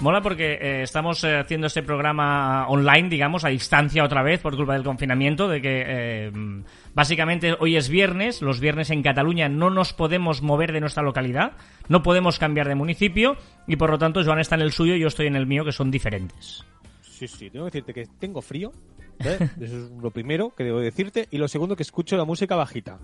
Mola porque eh, estamos eh, haciendo este programa online, digamos, a distancia otra vez por culpa del confinamiento, de que eh, básicamente hoy es viernes, los viernes en Cataluña no nos podemos mover de nuestra localidad, no podemos cambiar de municipio y por lo tanto Joan está en el suyo y yo estoy en el mío, que son diferentes. Sí, sí, tengo que decirte que tengo frío. ¿Eh? Eso es lo primero que debo decirte. Y lo segundo, que escucho la música bajita.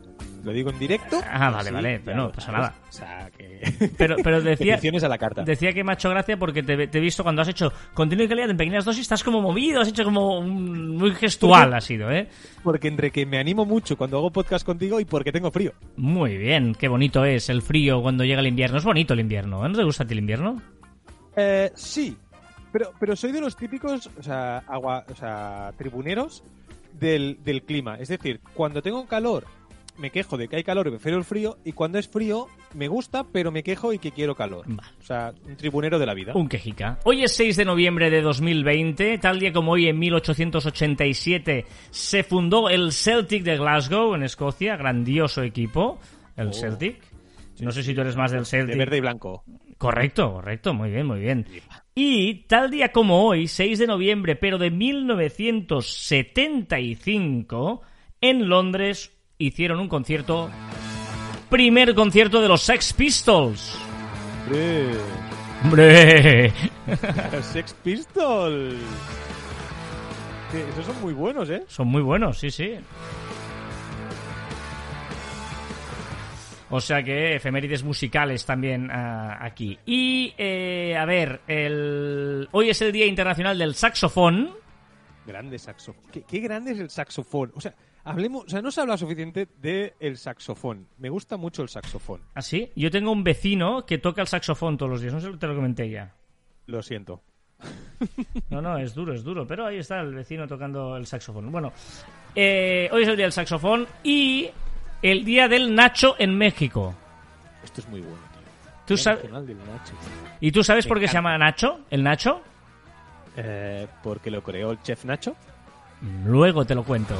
Lo digo en directo. Ah, vale, Sí, vale, pero no pasa nada. O sea, que... Pero, pero decía, Peticiones a la carta. decía que me ha hecho gracia porque te, te he visto cuando has hecho contenido de calidad en pequeñas dosis, estás como movido, has hecho como un- muy gestual, ha sido, ¿eh? Porque entre que me animo mucho cuando hago podcast contigo y porque tengo frío. Muy bien, qué bonito es el frío cuando llega el invierno. Es bonito el invierno, ¿eh? ¿no te gusta a ti el invierno? Eh, sí, pero, pero soy de los típicos, o sea, agua, o sea tribuneros del, del clima. Es decir, cuando tengo calor me quejo de que hay calor y prefiero el frío, y cuando es frío me gusta, pero me quejo y que quiero calor. Vale. O sea, un tribunero de la vida. Un quejica. Hoy es 6 de noviembre de 2020, tal día como hoy en 1887 se fundó el Celtic de Glasgow en Escocia, grandioso equipo, el Oh. Celtic. No sé si tú eres más del Celtic. De verde y blanco. Correcto, correcto, muy bien, muy bien. Y tal día como hoy, 6 de noviembre, pero de 1975, en Londres hicieron un concierto, primer concierto de los Sex Pistols. ¡Hombre! ¡Hombre! Sex Pistols. Esos son muy buenos, ¿eh? Son muy buenos, sí, sí. O sea que efemérides musicales también ah, aquí. Y, eh, a ver, el... hoy es el Día Internacional del Saxofón. Grande saxofón. ¿Qué, qué grande es el saxofón. O sea, hablemos, o sea, no se habla suficiente del saxofón. Me gusta mucho el saxofón. ¿Así? Yo tengo un vecino que toca el saxofón todos los días. No sé si te lo comenté ya. Lo siento. No, no, es duro, es duro. Pero ahí está el vecino tocando el saxofón. Bueno, eh, hoy es el Día del Saxofón y el Día del Nacho en México. Esto es muy bueno, tío. ¿Tú Día sabes- Nacional del Nacho. ¿Y tú sabes Me por qué se llama Nacho? ¿El Nacho? Eh, porque lo creó el chef Nacho. Luego te lo cuento.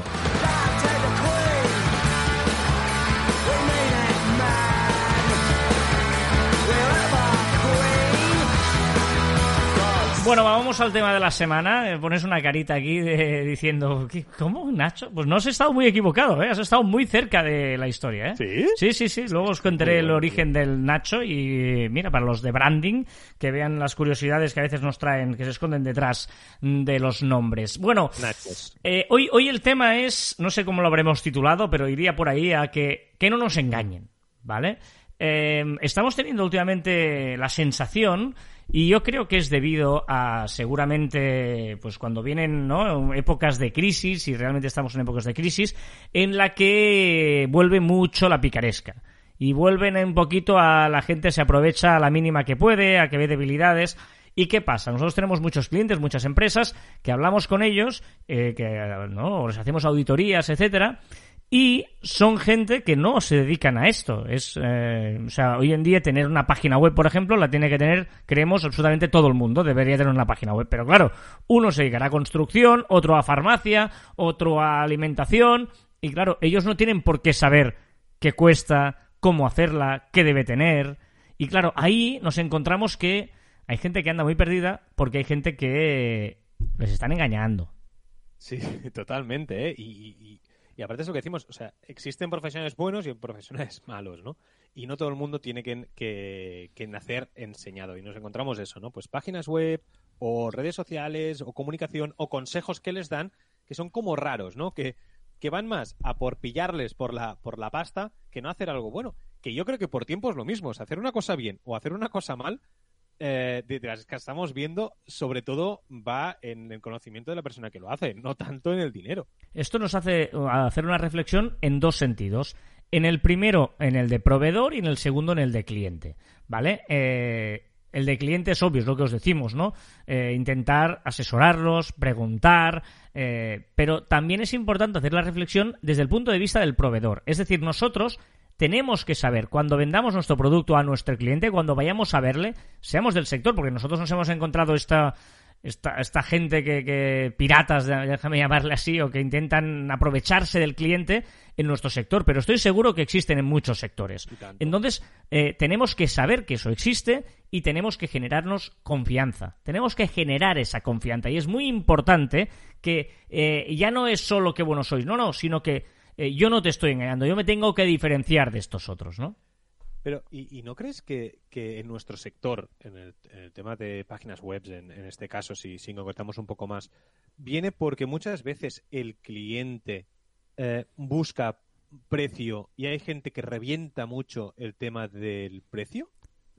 Bueno, vamos al tema de la semana. Eh, Pones una carita aquí de- diciendo, ¿qué- ¿cómo, Nacho? Pues no has estado muy equivocado, ¿eh? Has estado muy cerca de la historia, ¿eh? ¿Sí? Sí, sí, sí. Luego os contaré el origen del Nacho y mira, para los de branding, que vean las curiosidades que a veces nos traen, que se esconden detrás de los nombres. Bueno, eh, hoy, hoy el tema es, no sé cómo lo habremos titulado, pero iría por ahí a que, que no nos engañen, ¿vale? Eh, estamos teniendo últimamente la sensación, y yo creo que es debido a seguramente, pues cuando vienen ¿no? épocas de crisis, y realmente estamos en épocas de crisis, en la que vuelve mucho la picaresca. Y vuelven un poquito a la gente se aprovecha a la mínima que puede, a que ve debilidades. ¿Y qué pasa? Nosotros tenemos muchos clientes, muchas empresas, que hablamos con ellos, eh, que ¿no? les hacemos auditorías, etcétera, y son gente que no se dedican a esto. Es, eh, o sea, hoy en día tener una página web, por ejemplo, la tiene que tener, creemos, absolutamente todo el mundo. Debería tener una página web. Pero claro, uno se dedicará a construcción, otro a farmacia, otro a alimentación. Y claro, ellos no tienen por qué saber qué cuesta, cómo hacerla, qué debe tener. Y claro, ahí nos encontramos que hay gente que anda muy perdida porque hay gente que les están engañando. Sí, totalmente, ¿eh? Y, y- y aparte es lo que decimos, o sea, existen profesionales buenos y profesionales malos, ¿no? Y no todo el mundo tiene que, que- que nacer enseñado. Y nos encontramos eso, ¿no? Pues páginas web, o redes sociales, o comunicación, o consejos que les dan que son como raros, ¿no? Que, que van más a por pillarles por la, por la pasta que no hacer algo bueno. Que yo creo que por tiempo es lo mismo. O hacer una cosa bien o hacer una cosa mal eh, de, las que estamos viendo, sobre todo va en el conocimiento de la persona que lo hace, no tanto en el dinero. Esto nos hace uh, hacer una reflexión en dos sentidos. En el primero, en el de proveedor y en el segundo, en el de cliente. ¿Vale? Eh, el de cliente es obvio, es lo que os decimos, ¿no? Eh, intentar asesorarlos, preguntar, eh, pero también es importante hacer la reflexión desde el punto de vista del proveedor. Es decir, nosotros tenemos que saber cuando vendamos nuestro producto a nuestro cliente, cuando vayamos a verle, seamos del sector, porque nosotros nos hemos encontrado esta, esta, esta gente que, que, piratas, déjame llamarle así, o que intentan aprovecharse del cliente en nuestro sector, pero estoy seguro que existen en muchos sectores. Entonces, eh, tenemos que saber que eso existe y tenemos que generarnos confianza. Tenemos que generar esa confianza. Y es muy importante que eh, ya no es solo que bueno sois, no, no, sino que eh, yo no te estoy engañando, yo me tengo que diferenciar de estos otros, ¿no? Pero, ¿y, no crees que, en nuestro sector, en el, tema de páginas web, en, este caso, si, si concretamos un poco más, viene porque muchas veces el cliente eh, busca precio y hay gente que revienta mucho el tema del precio?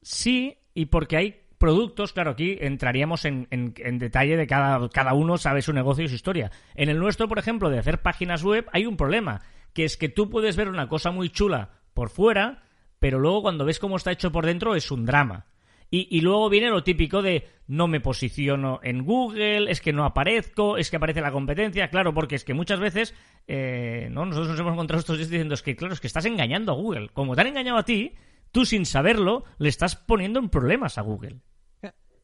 Sí, y porque hay productos, claro, aquí entraríamos en, en, detalle de cada, cada uno sabe su negocio y su historia. En el nuestro, por ejemplo, de hacer páginas web, hay un problema, que es que tú puedes ver una cosa muy chula por fuera, pero luego cuando ves cómo está hecho por dentro es un drama. Y, luego viene lo típico de no me posiciono en Google, es que no aparezco, es que aparece la competencia, claro, porque es que muchas veces eh, ¿no? nosotros nos hemos encontrado estos días diciendo es que claro, es que estás engañando a Google. Como te han engañado a ti, tú sin saberlo le estás poniendo en problemas a Google.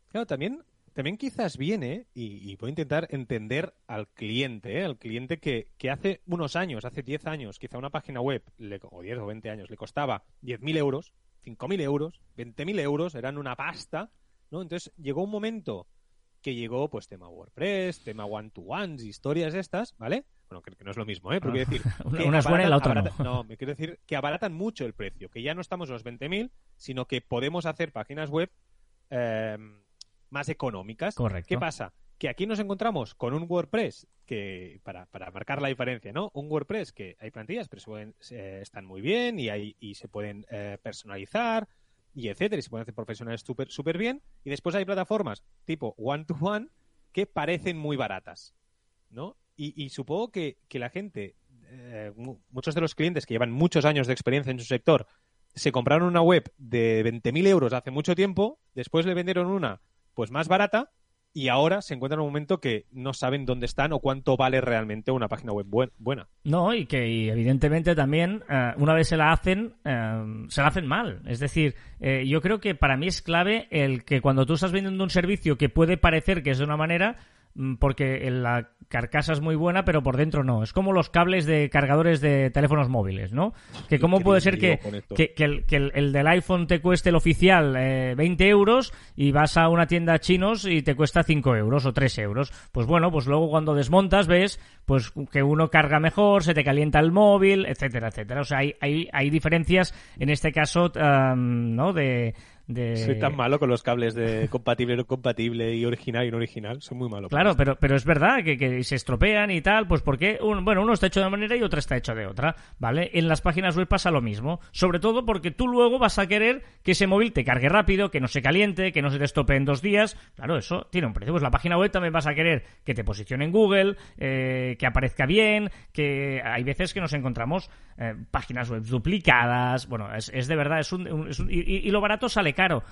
Claro, también también quizás viene, y, voy a intentar entender al cliente, ¿eh? al cliente que, que, hace unos años, hace 10 años, quizá una página web, o 10 o 20 años, le costaba 10.000 euros, 5.000 euros, 20.000 euros, eran una pasta, ¿no? Entonces llegó un momento que llegó, pues, tema WordPress, tema one-to-ones, historias estas, ¿vale? Bueno, que no es lo mismo, ¿eh? Pero quiero decir... una es buena y la otra no. No, me quiero decir que abaratan mucho el precio, que ya no estamos en los 20.000, sino que podemos hacer páginas web... Eh, más económicas. Correcto. ¿Qué pasa? Que aquí nos encontramos con un WordPress que, para, para marcar la diferencia, ¿no? Un WordPress que hay plantillas, pero se están muy bien y, hay, y se pueden eh, personalizar y etcétera, y se pueden hacer profesionales súper bien. Y después hay plataformas tipo one-to-one que parecen muy baratas, ¿no? Y, supongo que, que, la gente, eh, muchos de los clientes que llevan muchos años de experiencia en su sector, se compraron una web de 20.000 euros hace mucho tiempo, después le vendieron una pues más barata y ahora se encuentran en un momento que no saben dónde están o cuánto vale realmente una página web buena. No, y que evidentemente también eh, una vez se la hacen, eh, se la hacen mal. Es decir, eh, yo creo que para mí es clave el que cuando tú estás vendiendo un servicio que puede parecer que es de una manera, porque la carcasa es muy buena, pero por dentro no. Es como los cables de cargadores de teléfonos móviles, ¿no? Que cómo puede ser que, que, el, del iPhone te cueste el oficial 20 eh, euros y vas a una tienda chinos y te cuesta 5 euros o 3 euros. Pues bueno, pues luego cuando desmontas ves pues que uno carga mejor, se te calienta el móvil, etcétera, etcétera. O sea, hay, hay, hay diferencias en este caso, ¿no? De, soy tan malo con los cables de compatible, no compatible y original y no original. Soy muy malo. Claro, pero, pero es verdad que, que, se estropean y tal, pues porque, bueno, uno está hecho de una manera y otro está hecho de otra, ¿vale? En las páginas web pasa lo mismo. Sobre todo porque tú luego vas a querer que ese móvil te cargue rápido, que no se caliente, que no se te estropee en dos días. Claro, eso tiene un precio. Pues la página web también vas a querer que te posicione en Google, eh, que aparezca bien, que hay veces que nos encontramos eh, páginas web duplicadas. Bueno, es, es de verdad, es un, y, lo barato sale caro.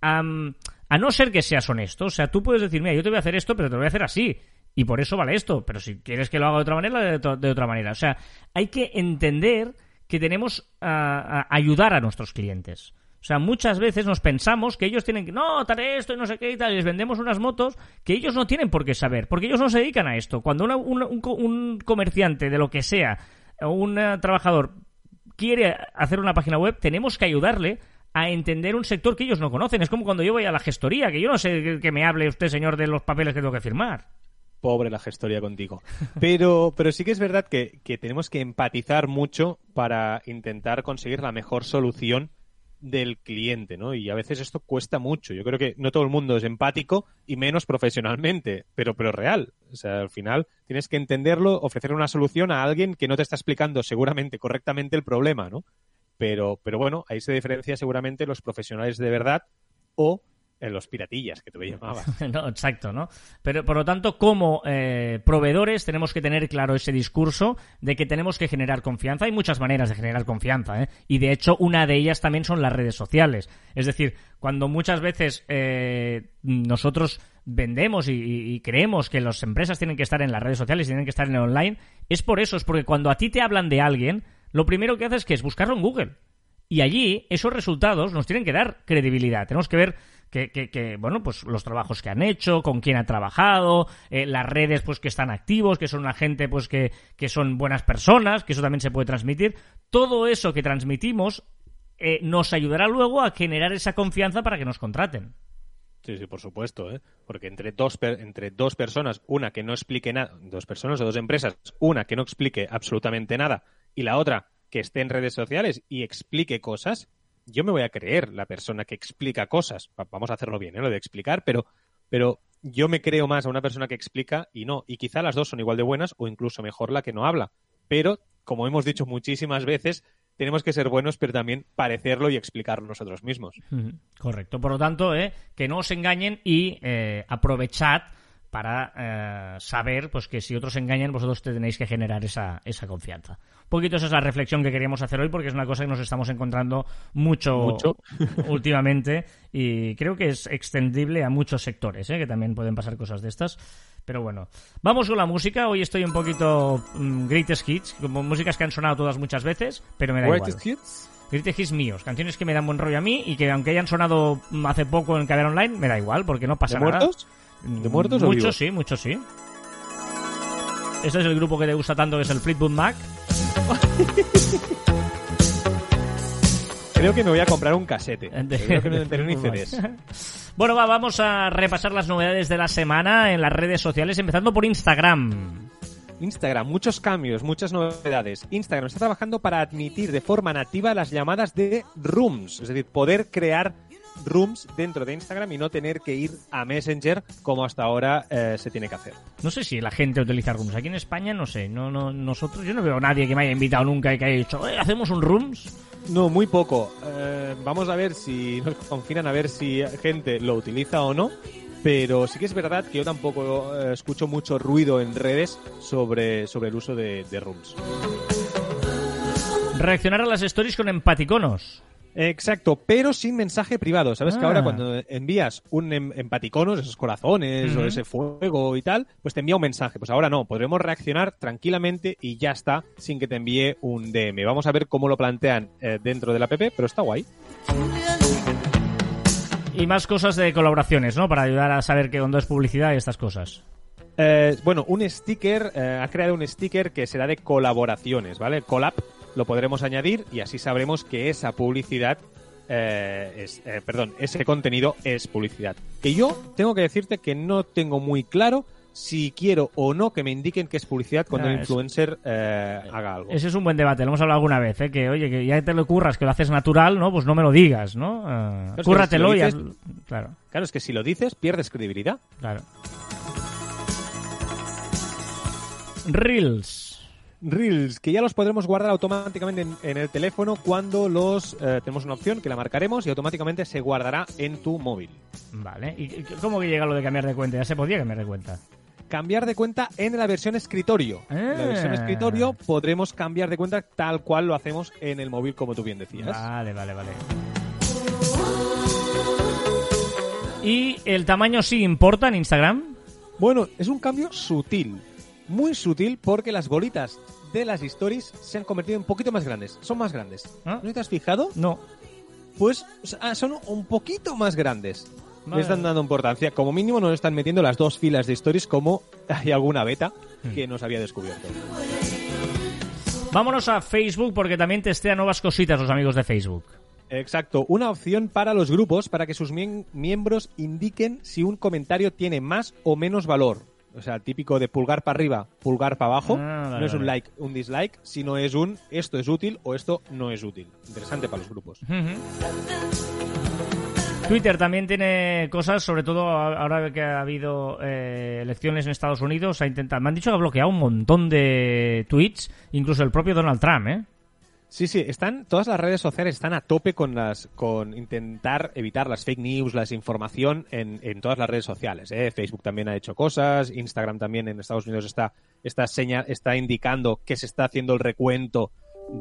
a no ser que seas honesto, o sea, tú puedes decir, mira, yo te voy a hacer esto, pero te lo voy a hacer así. Y por eso vale esto. Pero si quieres que lo haga de otra manera, de, otra manera. O sea, hay que entender que tenemos a, ayudar a nuestros clientes. O sea, muchas veces nos pensamos que ellos tienen que, no, tal esto y no sé qué y tal, y les vendemos unas motos que ellos no tienen por qué saber, porque ellos no se dedican a esto. Cuando un, un, comerciante de lo que sea, o un eh, trabajador quiere hacer una página web, tenemos que ayudarle a entender un sector que ellos no conocen. Es como cuando yo voy a la gestoría, que yo no sé que me hable usted, señor, de los papeles que tengo que firmar. Pobre la gestoría contigo. Pero, pero sí que es verdad que, que tenemos que empatizar mucho para intentar conseguir la mejor solución del cliente, ¿no? Y a veces esto cuesta mucho. Yo creo que no todo el mundo es empático y menos profesionalmente, pero, pero real. O sea, al final tienes que entenderlo, ofrecer una solución a alguien que no te está explicando seguramente correctamente el problema, ¿no? Pero, pero bueno, ahí se diferencia seguramente los profesionales de verdad o en los piratillas que tú me llamabas. no, exacto, ¿no? Pero por lo tanto, como eh, proveedores tenemos que tener claro ese discurso de que tenemos que generar confianza. Hay muchas maneras de generar confianza, ¿eh? Y de hecho, una de ellas también son las redes sociales. Es decir, cuando muchas veces eh, nosotros vendemos y, creemos que las empresas tienen que estar en las redes sociales y tienen que estar en el online, es por eso, es porque cuando a ti te hablan de alguien, lo primero que haces es que es buscarlo en Google. Y allí esos resultados nos tienen que dar credibilidad. Tenemos que ver que, que, que, bueno, pues los trabajos que han hecho, con quién ha trabajado, eh, las redes pues que están activos, que son una gente pues que, que son buenas personas, que eso también se puede transmitir. Todo eso que transmitimos eh, nos ayudará luego a generar esa confianza para que nos contraten. Sí, sí, por supuesto, ¿eh? porque entre dos, entre dos personas, una que no explique nada, dos personas o dos empresas, una que no explique absolutamente nada y la otra que esté en redes sociales y explique cosas, yo me voy a creer la persona que explica cosas. Va- Vamos a hacerlo bien, ¿eh? lo de explicar, pero, pero yo me creo más a una persona que explica y no. Y quizá las dos son igual de buenas o incluso mejor la que no habla. Pero, como hemos dicho muchísimas veces, tenemos que ser buenos, pero también parecerlo y explicarlo nosotros mismos. Correcto. Por lo tanto, eh, que no os engañen y eh, aprovechad para eh, saber pues que si otros engañan, vosotros tenéis que generar esa, esa confianza. Un poquito esa es la reflexión que queríamos hacer hoy porque es una cosa que nos estamos encontrando mucho, Mucho. últimamente y creo que es extendible a muchos sectores, eh, que también pueden pasar cosas de estas. Pero bueno, vamos con la música. Hoy estoy un poquito mm, greatest hits, como músicas que han sonado todas muchas veces, pero me da igual. Greatest hits. Greatest hits míos, canciones que me dan buen rollo a mí y que aunque hayan sonado mm, hace poco en Cadena Online, me da igual, porque no pasa ¿De nada. muertos? ¿De muertos o Muchos sí, muchos sí. Este es el grupo que te gusta tanto, que es el Fleetwood Mac. Creo que me voy a comprar un casete. Creo que no tener ni CDs. Bueno, va, vamos a repasar las novedades de la semana en las redes sociales, empezando por Instagram. Instagram, muchos cambios, muchas novedades. Instagram está trabajando para admitir de forma nativa las llamadas de rooms, es decir, poder crear rooms dentro de Instagram y no tener que ir a Messenger como hasta ahora eh, se tiene que hacer. No sé si la gente utiliza rooms. Aquí en España, no sé. No, no, nosotros, yo no veo a nadie que me haya invitado nunca y que haya dicho, "Eh, ¿hacemos un rooms? No, muy poco. Eh, vamos a ver si nos confinan a ver si gente lo utiliza o no. Pero sí que es verdad que yo tampoco escucho mucho ruido en redes sobre, sobre el uso de, de rooms. Reaccionar a las stories con empaticonos. Exacto, pero sin mensaje privado. Sabes que Ah. ahora cuando envías un em- empaticonos, esos corazones o ese fuego y tal, pues te envía un mensaje. Pues ahora no, podremos reaccionar tranquilamente y ya está, sin que te envíe un DM. Vamos a ver cómo lo plantean eh, dentro de la app, pero está guay. Y más cosas de colaboraciones, ¿no? Para ayudar a saber qué onda es publicidad y estas cosas. Eh, bueno, un sticker, eh, ha creado un sticker que será de colaboraciones, ¿vale? Collab lo podremos añadir y así sabremos que esa publicidad, eh, es, eh, perdón, ese contenido es publicidad. Que yo tengo que decirte que no tengo muy claro si quiero o no que me indiquen que es publicidad cuando Ah, el influencer eh, haga algo. Ese es un buen debate, lo hemos hablado alguna vez, ¿eh? Que, oye, que ya te lo curras, que lo haces natural, ¿no? Pues no me lo digas, ¿no? Ah, que cúrratelo si y Claro, Claro, es que si lo dices, pierdes credibilidad. claro. Reels. Reels, que ya los podremos guardar automáticamente en, en el teléfono cuando los eh, tenemos una opción que la marcaremos y automáticamente se guardará en tu móvil. Vale. ¿Y y cómo que llega lo de cambiar de cuenta? Ya se podía cambiar de cuenta. Cambiar de cuenta en la versión escritorio. En la versión Ah. escritorio podremos cambiar de cuenta tal cual lo hacemos en el móvil, como tú bien decías. Vale, vale, vale. ¿Y el tamaño sí importa en Instagram? Bueno, es un cambio sutil, muy sutil, porque las bolitas de las stories se han convertido en un poquito más grandes. Son más grandes. ¿Ah? ¿No te has fijado? No. Pues sea, son un poquito más grandes. Vale. Le están dando importancia. Como mínimo nos están metiendo las dos filas de stories como hay alguna beta Hmm. que nos había descubierto. Vámonos a Facebook porque también testea nuevas cositas los amigos de Facebook. Exacto, una opción para los grupos para que sus miembros indiquen si un comentario tiene más o menos valor. O sea, típico de pulgar para arriba, pulgar para abajo. Ah, vale, no es un like, un dislike, sino es un esto es útil o esto no es útil. Interesante para los grupos. Twitter también tiene cosas, sobre todo ahora que ha habido eh, elecciones en Estados Unidos, ha intentado, me han dicho que ha bloqueado un montón de tweets, incluso el propio Donald Trump, ¿eh? Sí, sí, están todas las redes sociales están a tope con las con intentar evitar las fake news, la desinformación en, en todas las redes sociales. ¿eh? Facebook también ha hecho cosas, Instagram también en Estados Unidos está está seña- está indicando que se está haciendo el recuento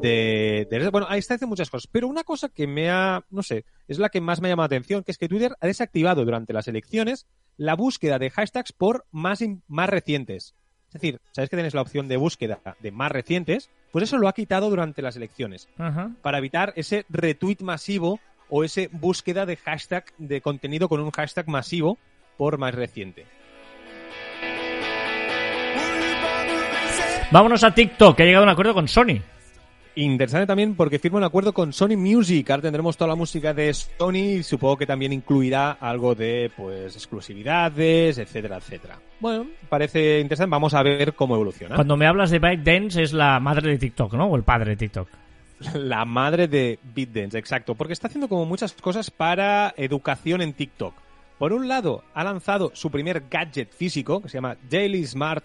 de, bueno, ahí está haciendo muchas cosas, pero una cosa que me ha, no sé, es la que más me ha llamado la atención, que es que Twitter ha desactivado durante las elecciones la búsqueda de hashtags por más más recientes. Es decir, ¿sabes que tenéis la opción de búsqueda de más recientes? Pues eso lo ha quitado durante las elecciones, para evitar ese retweet masivo o ese búsqueda de hashtag de contenido con un hashtag masivo por más reciente. Vámonos a TikTok, que ha llegado a un acuerdo con Sony. Interesante también porque firma un acuerdo con Sony Music. Ahora tendremos toda la música de Sony y supongo que también incluirá algo de pues exclusividades, etcétera, etcétera. Bueno, parece interesante. Vamos a ver cómo evoluciona. Cuando me hablas de ByteDance es la madre de TikTok, ¿no? O el padre de TikTok. La madre de BitDance, exacto. Porque está haciendo como muchas cosas para educación en TikTok. Por un lado, ha lanzado su primer gadget físico, que se llama Daily Smart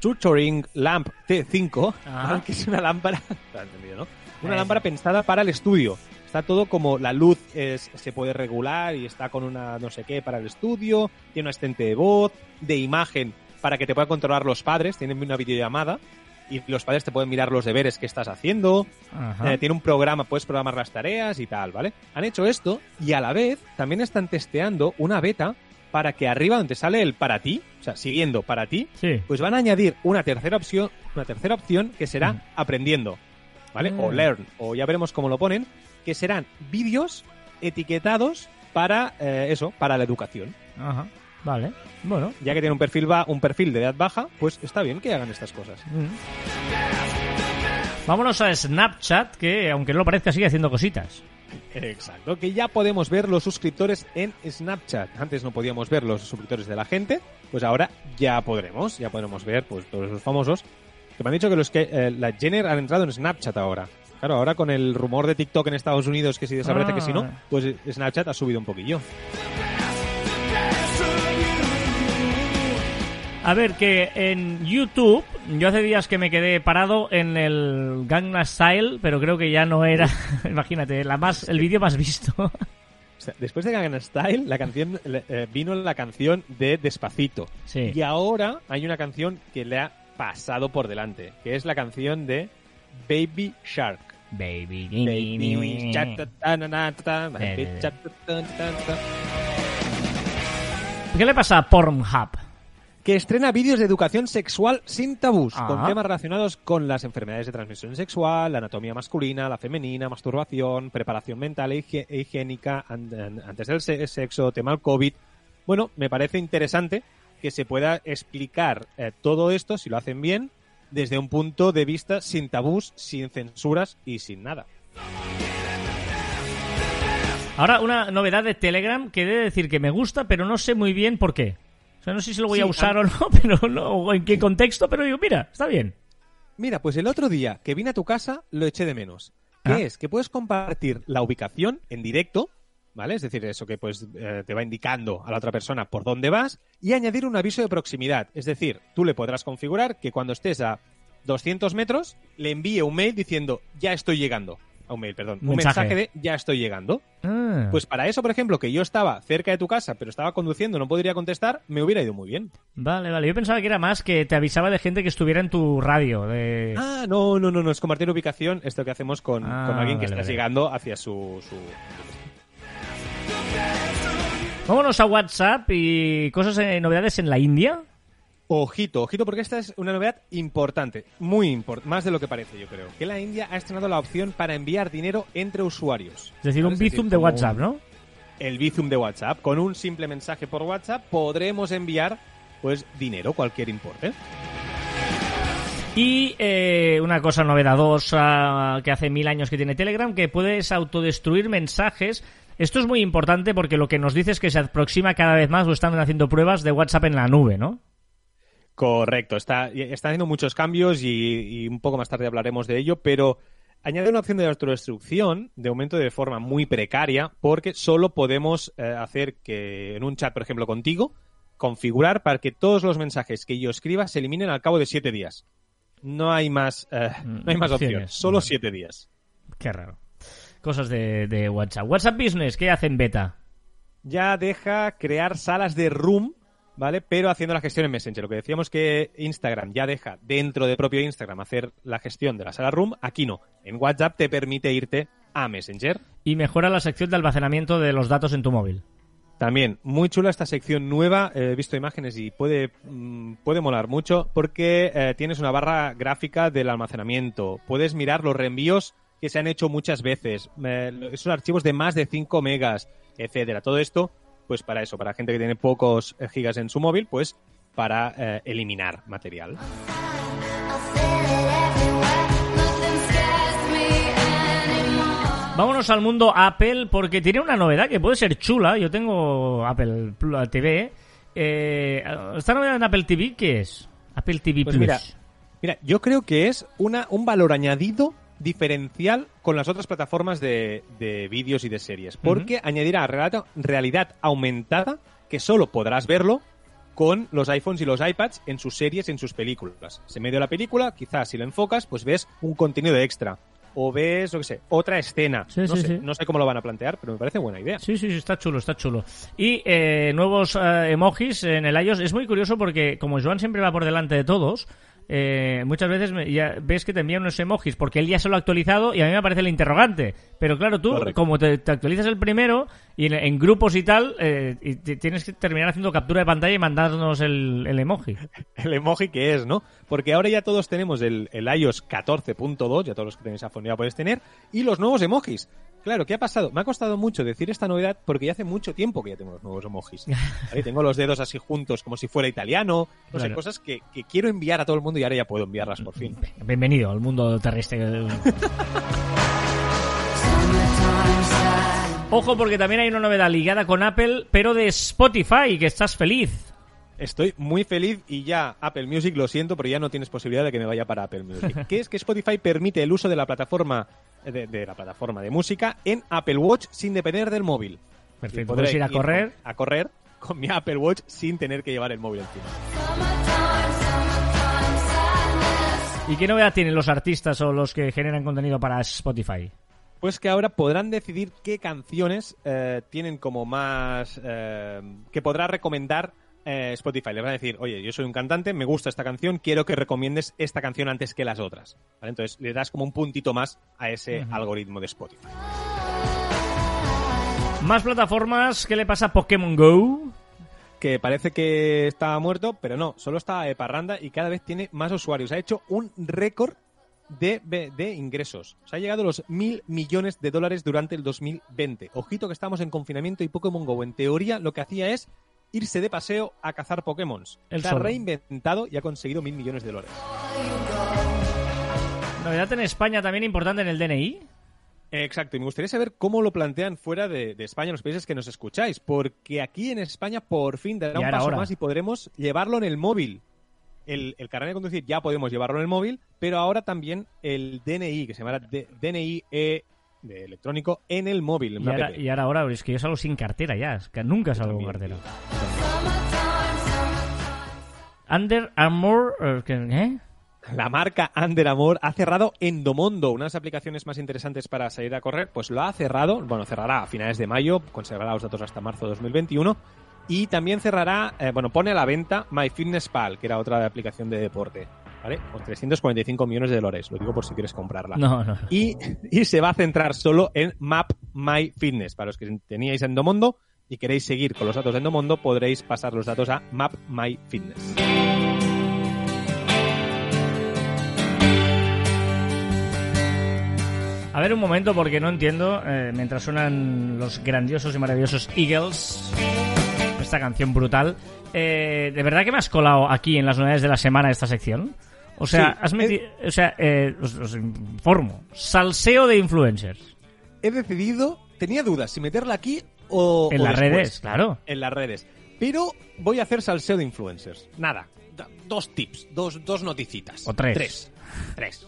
Tutoring Lamp T5, Ajá. que es una lámpara. Una Eh. lámpara pensada para el estudio. Está todo como la luz es- se puede regular y está con una no sé qué para el estudio, tiene un asistente de voz, de imagen para que te puedan controlar los padres, tienen una videollamada y los padres te pueden mirar los deberes que estás haciendo, eh, tiene un programa, puedes programar las tareas y tal, ¿vale? Han hecho esto y a la vez también están testeando una beta para que arriba donde sale el para ti, o sea, siguiendo para ti, Sí. pues van a añadir una tercera opción, una tercera opción que será Mm. aprendiendo, ¿vale? O Mm. learn, o ya veremos cómo lo ponen, que serán vídeos etiquetados para eh, eso, para la educación. Ajá. Vale. Bueno. Ya que tiene un perfil ba- un perfil de edad baja, pues está bien que hagan estas cosas. Mm. Vámonos a Snapchat, que aunque no lo parezca sigue haciendo cositas. Exacto, que ya podemos ver los suscriptores en Snapchat. Antes no podíamos ver los suscriptores de la gente, pues ahora ya podremos, ya podremos ver pues todos esos famosos. Que me han dicho que los que eh, la Jenner han entrado en Snapchat ahora. Claro, ahora con el rumor de TikTok en Estados Unidos que si desaparece Ah. que si no, pues Snapchat ha subido un poquillo. A ver, que en YouTube, yo hace días que me quedé parado en el Gangnam Style, pero creo que ya no era, imagínate, la más, el vídeo más visto. Después de Gangnam Style, la canción eh, vino la canción de Despacito. Sí. Y ahora hay una canción que le ha pasado por delante, que es la canción de Baby Shark. Baby. Baby Shark. ¿Qué le pasa a Pornhub? Que estrena vídeos de educación sexual sin tabús, Ah. con temas relacionados con las enfermedades de transmisión sexual, la anatomía masculina, la femenina, masturbación, preparación mental e e higiénica an- an- antes del se- sexo, tema del COVID. Bueno, me parece interesante que se pueda explicar eh, todo esto, si lo hacen bien, desde un punto de vista sin tabús, sin censuras y sin nada. Ahora, una novedad de Telegram que he de decir que me gusta, pero no sé muy bien por qué. O sea, no sé si lo voy Sí, a usar a- o no, pero no, o en qué contexto, pero digo, mira, está bien. Mira, pues el otro día que vine a tu casa lo eché de menos. ¿Qué Ah. es? Que puedes compartir la ubicación en directo, ¿vale? Es decir, eso que pues eh, te va indicando a la otra persona por dónde vas y añadir un aviso de proximidad. Es decir, tú le podrás configurar que cuando estés a 200 metros le envíe un mail diciendo ya estoy llegando. Un mail, perdón. Un Mensaje. mensaje de ya estoy llegando. Ah. Pues para eso, por ejemplo, que yo estaba cerca de tu casa pero estaba conduciendo, no podría contestar, me hubiera ido muy bien. Vale, vale. Yo pensaba que era más que te avisaba de gente que estuviera en tu radio. De... Ah, no, no, no, no, es compartir ubicación, esto que hacemos con, Ah, con alguien que vale, está vale. llegando hacia su, su... Vámonos a WhatsApp y cosas, eh, novedades en la India. Ojito, ojito, porque esta es una novedad importante, muy importante, más de lo que parece, yo creo. Que la India ha estrenado la opción para enviar dinero entre usuarios. Es decir, un Bizum de WhatsApp, ¿no? El Bizum de WhatsApp. Con un simple mensaje por WhatsApp podremos enviar, pues, dinero, cualquier importe. Y eh, una cosa novedosa que hace mil años que tiene Telegram, que puedes autodestruir mensajes. Esto es muy importante porque lo que nos dice es que se aproxima cada vez más o están haciendo pruebas de WhatsApp en la nube, ¿no? Correcto, está, está haciendo muchos cambios y, y un poco más tarde hablaremos de ello, pero añade una opción de autodestrucción de aumento de forma muy precaria porque solo podemos eh, hacer que en un chat, por ejemplo, contigo, configurar para que todos los mensajes que yo escriba se eliminen al cabo de siete días. No hay más, eh, no hay más Opciones. solo Vale. siete días. Qué raro. Cosas de, de WhatsApp. WhatsApp Business, ¿qué hacen beta? ya deja crear salas de room, ¿vale? Pero haciendo la gestión en Messenger. Lo que decíamos que Instagram ya deja dentro de propio Instagram hacer la gestión de la sala room, aquí no. En WhatsApp te permite irte a Messenger. Y mejora la sección de almacenamiento de los datos en tu móvil. También, muy chula esta sección nueva. eh, He visto imágenes y puede, mm, puede molar mucho porque eh, tienes una barra gráfica del almacenamiento. Puedes mirar los reenvíos que se han hecho muchas veces. eh, esos archivos de más de 5 megas, etcétera. Todo esto, pues para eso, para gente que tiene pocos eh, gigas en su móvil, pues para eh, eliminar material. Vámonos al mundo Apple porque tiene una novedad que puede ser chula. Yo tengo Apple Pl- TV. Eh, ¿Esta novedad en Apple TV qué es? Apple TV Pues Plus. mira, Mira, yo creo que es una, un valor añadido diferencial con las otras plataformas de, de vídeos y de series. Porque añadirá realidad, realidad aumentada que solo podrás verlo con los iPhones y los iPads en sus series y en sus películas. Se medio de la película, quizás si lo enfocas, pues ves un contenido extra. O ves, lo que sé, otra escena. Sí, no, sí, sé, sí. no sé cómo lo van a plantear, pero me parece buena idea. Sí, sí, sí, está chulo, está chulo. Y eh, nuevos eh, emojis en el iOS. Es muy curioso porque como Joan siempre va por delante de todos, eh, muchas veces me- ya ves que te envían unos emojis porque él ya se lo ha actualizado y a mí me aparece el interrogante. Pero claro, tú, Correcto. como te, te actualizas el primero y en, en grupos y tal, eh, y te- tienes que terminar haciendo captura de pantalla y mandarnos el, el emoji. el emoji que es, ¿no? Porque ahora ya todos tenemos el, el iOS 14.2, ya todos los que tenéis iPhone ya podéis tener, y los nuevos emojis. Claro, ¿qué ha pasado? Me ha costado mucho decir esta novedad porque ya hace mucho tiempo que ya tengo los nuevos emojis. Ahí tengo los dedos así juntos como si fuera italiano, no sé, Claro. cosas que, que quiero enviar a todo el mundo y ahora ya puedo enviarlas por fin. Bienvenido al mundo terrestre. Ojo porque también hay una novedad ligada con Apple, pero de Spotify, que estás feliz. Estoy muy feliz y ya Apple Music, lo siento, pero ya no tienes posibilidad de que me vaya para Apple Music. que es que Spotify permite el uso de la plataforma de, de la plataforma de música en Apple Watch sin depender del móvil. Perfecto, podré ir a correr. con- a correr con mi Apple Watch sin tener que llevar el móvil encima. ¿Y qué novedad tienen los artistas o los que generan contenido para Spotify? Pues que ahora podrán decidir qué canciones eh, tienen como más... eh, que podrá recomendar eh, Spotify. Le van a decir, oye, yo soy un cantante, me gusta esta canción, quiero que recomiendes esta canción antes que las otras. ¿Vale? Entonces le das como un puntito más a ese algoritmo de Spotify. Más plataformas, ¿qué le pasa a Pokémon Go? Que parece que está muerto, pero no, solo está de parranda y cada vez tiene más usuarios. Ha hecho un récord de, de ingresos. Se ha llegado a los mil millones de dólares durante el 2020. Ojito que estamos en confinamiento y Pokémon Go, en teoría, lo que hacía es irse de paseo a cazar Pokémon. El Se ha solo. reinventado y ha conseguido mil millones de dólares. Novedad en España también importante en el DNI. Exacto, y me gustaría saber cómo lo plantean fuera de, de España, en los países que nos escucháis, porque aquí en España por fin dará Ya un paso hora. más y podremos llevarlo en el móvil. El, el carnet de conducir ya podemos llevarlo en el móvil, pero ahora también el DNI, que se llamará DNI E de electrónico, en el móvil. en Y ahora, y ahora, ahora, es que yo salgo sin cartera ya. Es que nunca salgo con cartera. Under Armour. eh, ¿Eh? La marca Under Armour ha cerrado Endomondo, una de las aplicaciones más interesantes para salir a correr, pues lo ha cerrado, bueno, cerrará a finales de mayo, conservará los datos hasta marzo de 2021 y también cerrará, eh, bueno, pone a la venta MyFitnessPal, que era otra aplicación de deporte, ¿vale? Por 345 millones de dólares, lo digo por si quieres comprarla. No, no. Y, y se va a centrar solo en Map My Fitness. Para los que teníais Endomondo y queréis seguir con los datos de Endomondo, podréis pasar los datos a Map My Fitness. A ver un momento porque no entiendo, eh, mientras suenan los grandiosos y maravillosos Eagles, esta canción brutal, eh, ¿de verdad que me has colado aquí en las novedades de la semana esta sección? O sea, Sí, has metido, o sea, eh, os, os informo, salseo de influencers He decidido, tenía dudas si meterla aquí o en o las después. redes, claro. En las redes. Pero voy a hacer salseo de influencers. Nada. da- Dos tips, dos, dos noticitas. O tres. Tres. Tres.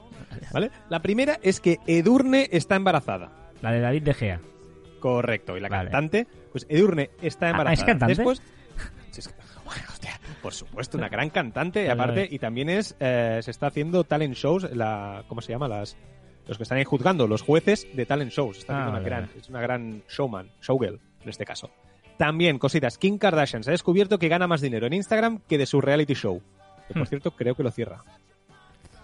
¿Vale? La primera es que Edurne está embarazada. La de David De Gea. Correcto. Y la Vale. cantante, pues Edurne está Ah, embarazada. ¿es cantante? Después, bueno, hostia, por supuesto, una gran cantante. Y aparte, y también es, eh, se está haciendo talent shows, la, ¿cómo se llama? Las, los que están ahí juzgando, los jueces de talent shows. Está Ah, haciendo una vale, gran, es una gran showman, showgirl, en este caso. También, cositas, Kim Kardashian se ha descubierto que gana más dinero en Instagram que de su reality show. Que, por Hmm. cierto, creo que lo cierra.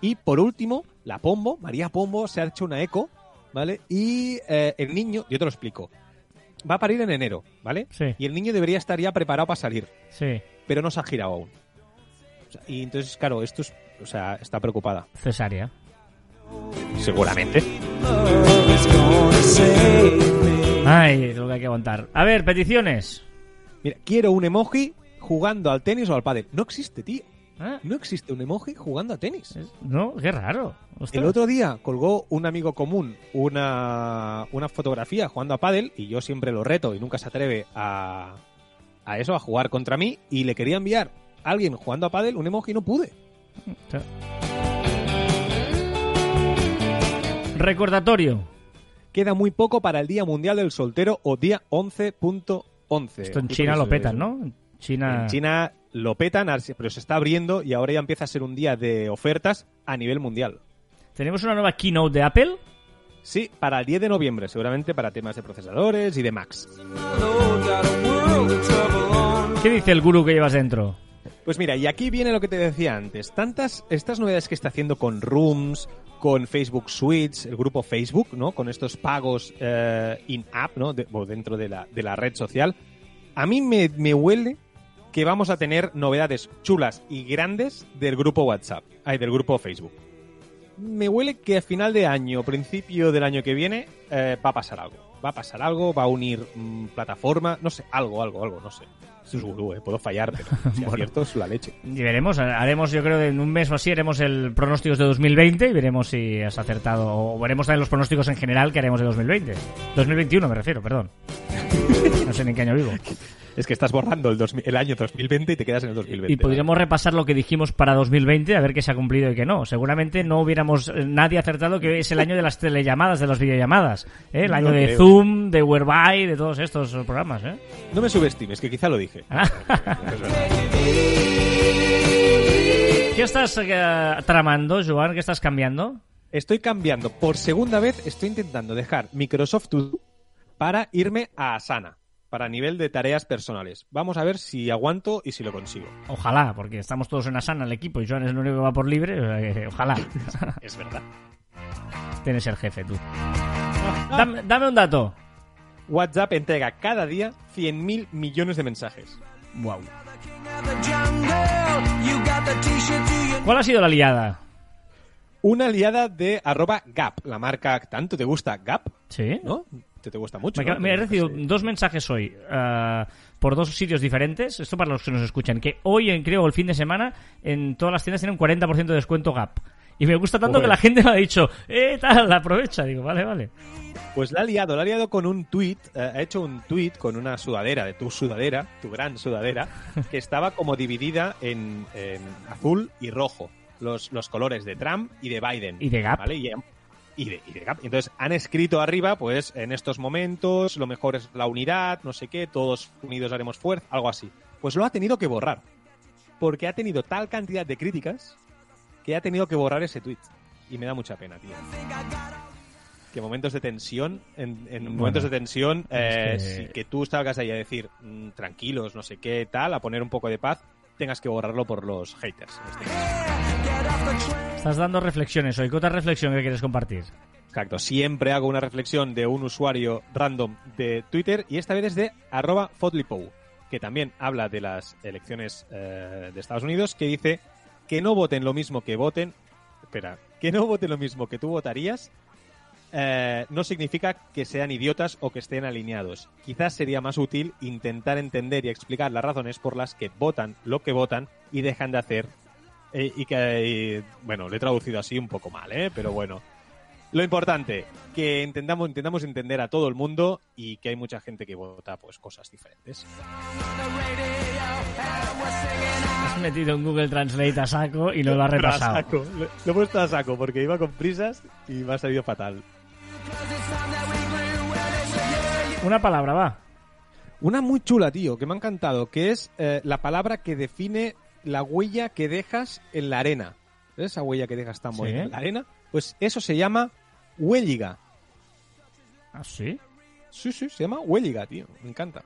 Y por último, la Pombo, María Pombo, se ha hecho una eco, ¿vale? Y eh, el niño, yo te lo explico. va a parir en enero, ¿vale? Sí. Y el niño debería estar ya preparado para salir, Sí. pero no se ha girado aún. O sea, y entonces, claro, esto es, o sea, está preocupada. Cesárea. Seguramente. Ay, es lo que hay que aguantar. A ver, peticiones. Mira, quiero un emoji jugando al tenis o al pádel. No existe, tío. Ah, No existe un emoji jugando a tenis. No, qué raro. Ostras. El otro día colgó un amigo común una, una fotografía jugando a pádel y yo siempre lo reto y nunca se atreve a, a eso, a jugar contra mí y le quería enviar a alguien jugando a pádel un emoji y no pude. Recordatorio. Queda muy poco para el Día Mundial del Soltero o día 11.11. Esto en China lo petan, ¿no? China. En China lo petan, pero se está abriendo y ahora ya empieza a ser un día de ofertas a nivel mundial. Tenemos una nueva keynote de Apple. Sí, para el 10 de noviembre, seguramente para temas de procesadores y de Macs. ¿Qué dice el gurú que llevas dentro? Pues mira, y aquí viene lo que te decía antes. Tantas, estas novedades que está haciendo con Rooms, con Facebook Suites, el grupo Facebook, ¿no? Con estos pagos eh, in-app, ¿no? De- dentro de la, de la red social. A mí me, huele que vamos a tener novedades chulas y grandes del grupo WhatsApp, ay, del grupo Facebook. Me huele que a final de año, principio del año que viene, eh, va a pasar algo. Va a pasar algo, va a unir mm, plataforma, no sé, algo, algo, algo, no sé. Esto es gurú, eh, puedo fallar, pero si acierto es la leche. Y veremos, haremos, yo creo, en un mes o así, haremos el pronósticos de 2020 y veremos si has acertado. O veremos también los pronósticos en general que haremos de 2020. 2021 me refiero, perdón. No sé ni en qué año vivo. Es que estás borrando el, 2000 el año 2020 y te quedas en el 2020. Y podríamos repasar lo que dijimos para 2020, a ver qué se ha cumplido y qué no. Seguramente no hubiéramos eh, nadie acertado que es el año de las telellamadas, de las videollamadas. ¿eh? El año No de creo. Zoom, de Whereby, de todos estos programas. ¿eh? No me subestimes, que quizá lo dije. ¿Qué estás eh, tramando, Joan? ¿Qué estás cambiando? Estoy cambiando. Por segunda vez estoy intentando dejar Microsoft To Do para irme a Asana, para nivel de tareas personales. Vamos a ver si aguanto y si lo consigo. Ojalá, porque estamos todos en Asana, el equipo, y Joan es el único que va por libre. o sea que ojalá. Es verdad. Tienes el jefe, tú. Dame, dame un dato. WhatsApp entrega cada día 100.000 millones de mensajes. Wow. ¿Cuál ha sido la liada? Una aliada de arroba Gap, la marca tanto te gusta Gap, Sí. ¿no? Te, te gusta mucho. Me, ¿no? me he recibido sí. dos mensajes hoy ah, por dos sitios diferentes. Esto para los que nos escuchan. Que hoy, en, creo, el fin de semana, en todas las tiendas tienen un 40% de descuento Gap. Y me gusta tanto que la gente me ha dicho, eh, tal, la aprovecha. Digo, vale, vale. Pues la ha liado, la ha liado con un tweet, ha hecho un tweet con una sudadera, de tu sudadera, tu gran sudadera, que estaba como dividida en, en azul y rojo, los, los colores de Trump y de Biden. Y de Gap. ¿vale? Y, y de, y de Gap. Entonces han escrito arriba, pues en estos momentos lo mejor es la unidad, no sé qué, todos unidos haremos fuerza, algo así. Pues lo ha tenido que borrar, porque ha tenido tal cantidad de críticas que ha tenido que borrar ese tweet. Y me da mucha pena, tío que momentos de tensión, en, en Bueno, momentos de tensión, eh, es que- si que tú salgas ahí a decir mm, tranquilos, no sé qué, tal, a poner un poco de paz, tengas que borrarlo por los haters. este. Estás dando reflexiones hoy. ¿Qué otra reflexión que quieres compartir? Exacto, siempre hago una reflexión de un usuario random de Twitter y esta vez es de arroba Fodlipow, que también habla de las elecciones eh, de Estados Unidos, que dice que no voten lo mismo que voten, espera, que no voten lo mismo que tú votarías, eh, no significa que sean idiotas o que estén alineados. Quizás sería más útil intentar entender y explicar las razones por las que votan lo que votan y dejan de hacer. Eh, y que, eh, bueno, lo he traducido así un poco mal, ¿eh? Pero bueno. Lo importante, que intentamos, intentamos entender a todo el mundo y que hay mucha gente que vota pues cosas diferentes. Has metido en Google Translate a saco y no lo has repasado. saco. Lo, lo he puesto a saco porque iba con prisas y me ha salido fatal. Una palabra, va. Una muy chula, tío, que me ha encantado, que es eh, la palabra que define la huella que dejas en la arena. ¿Ves esa huella que dejas tan Sí. bonita en la arena? Pues eso se llama huelliga. ¿Ah, sí? Sí, sí, se llama huelliga, tío. Me encanta.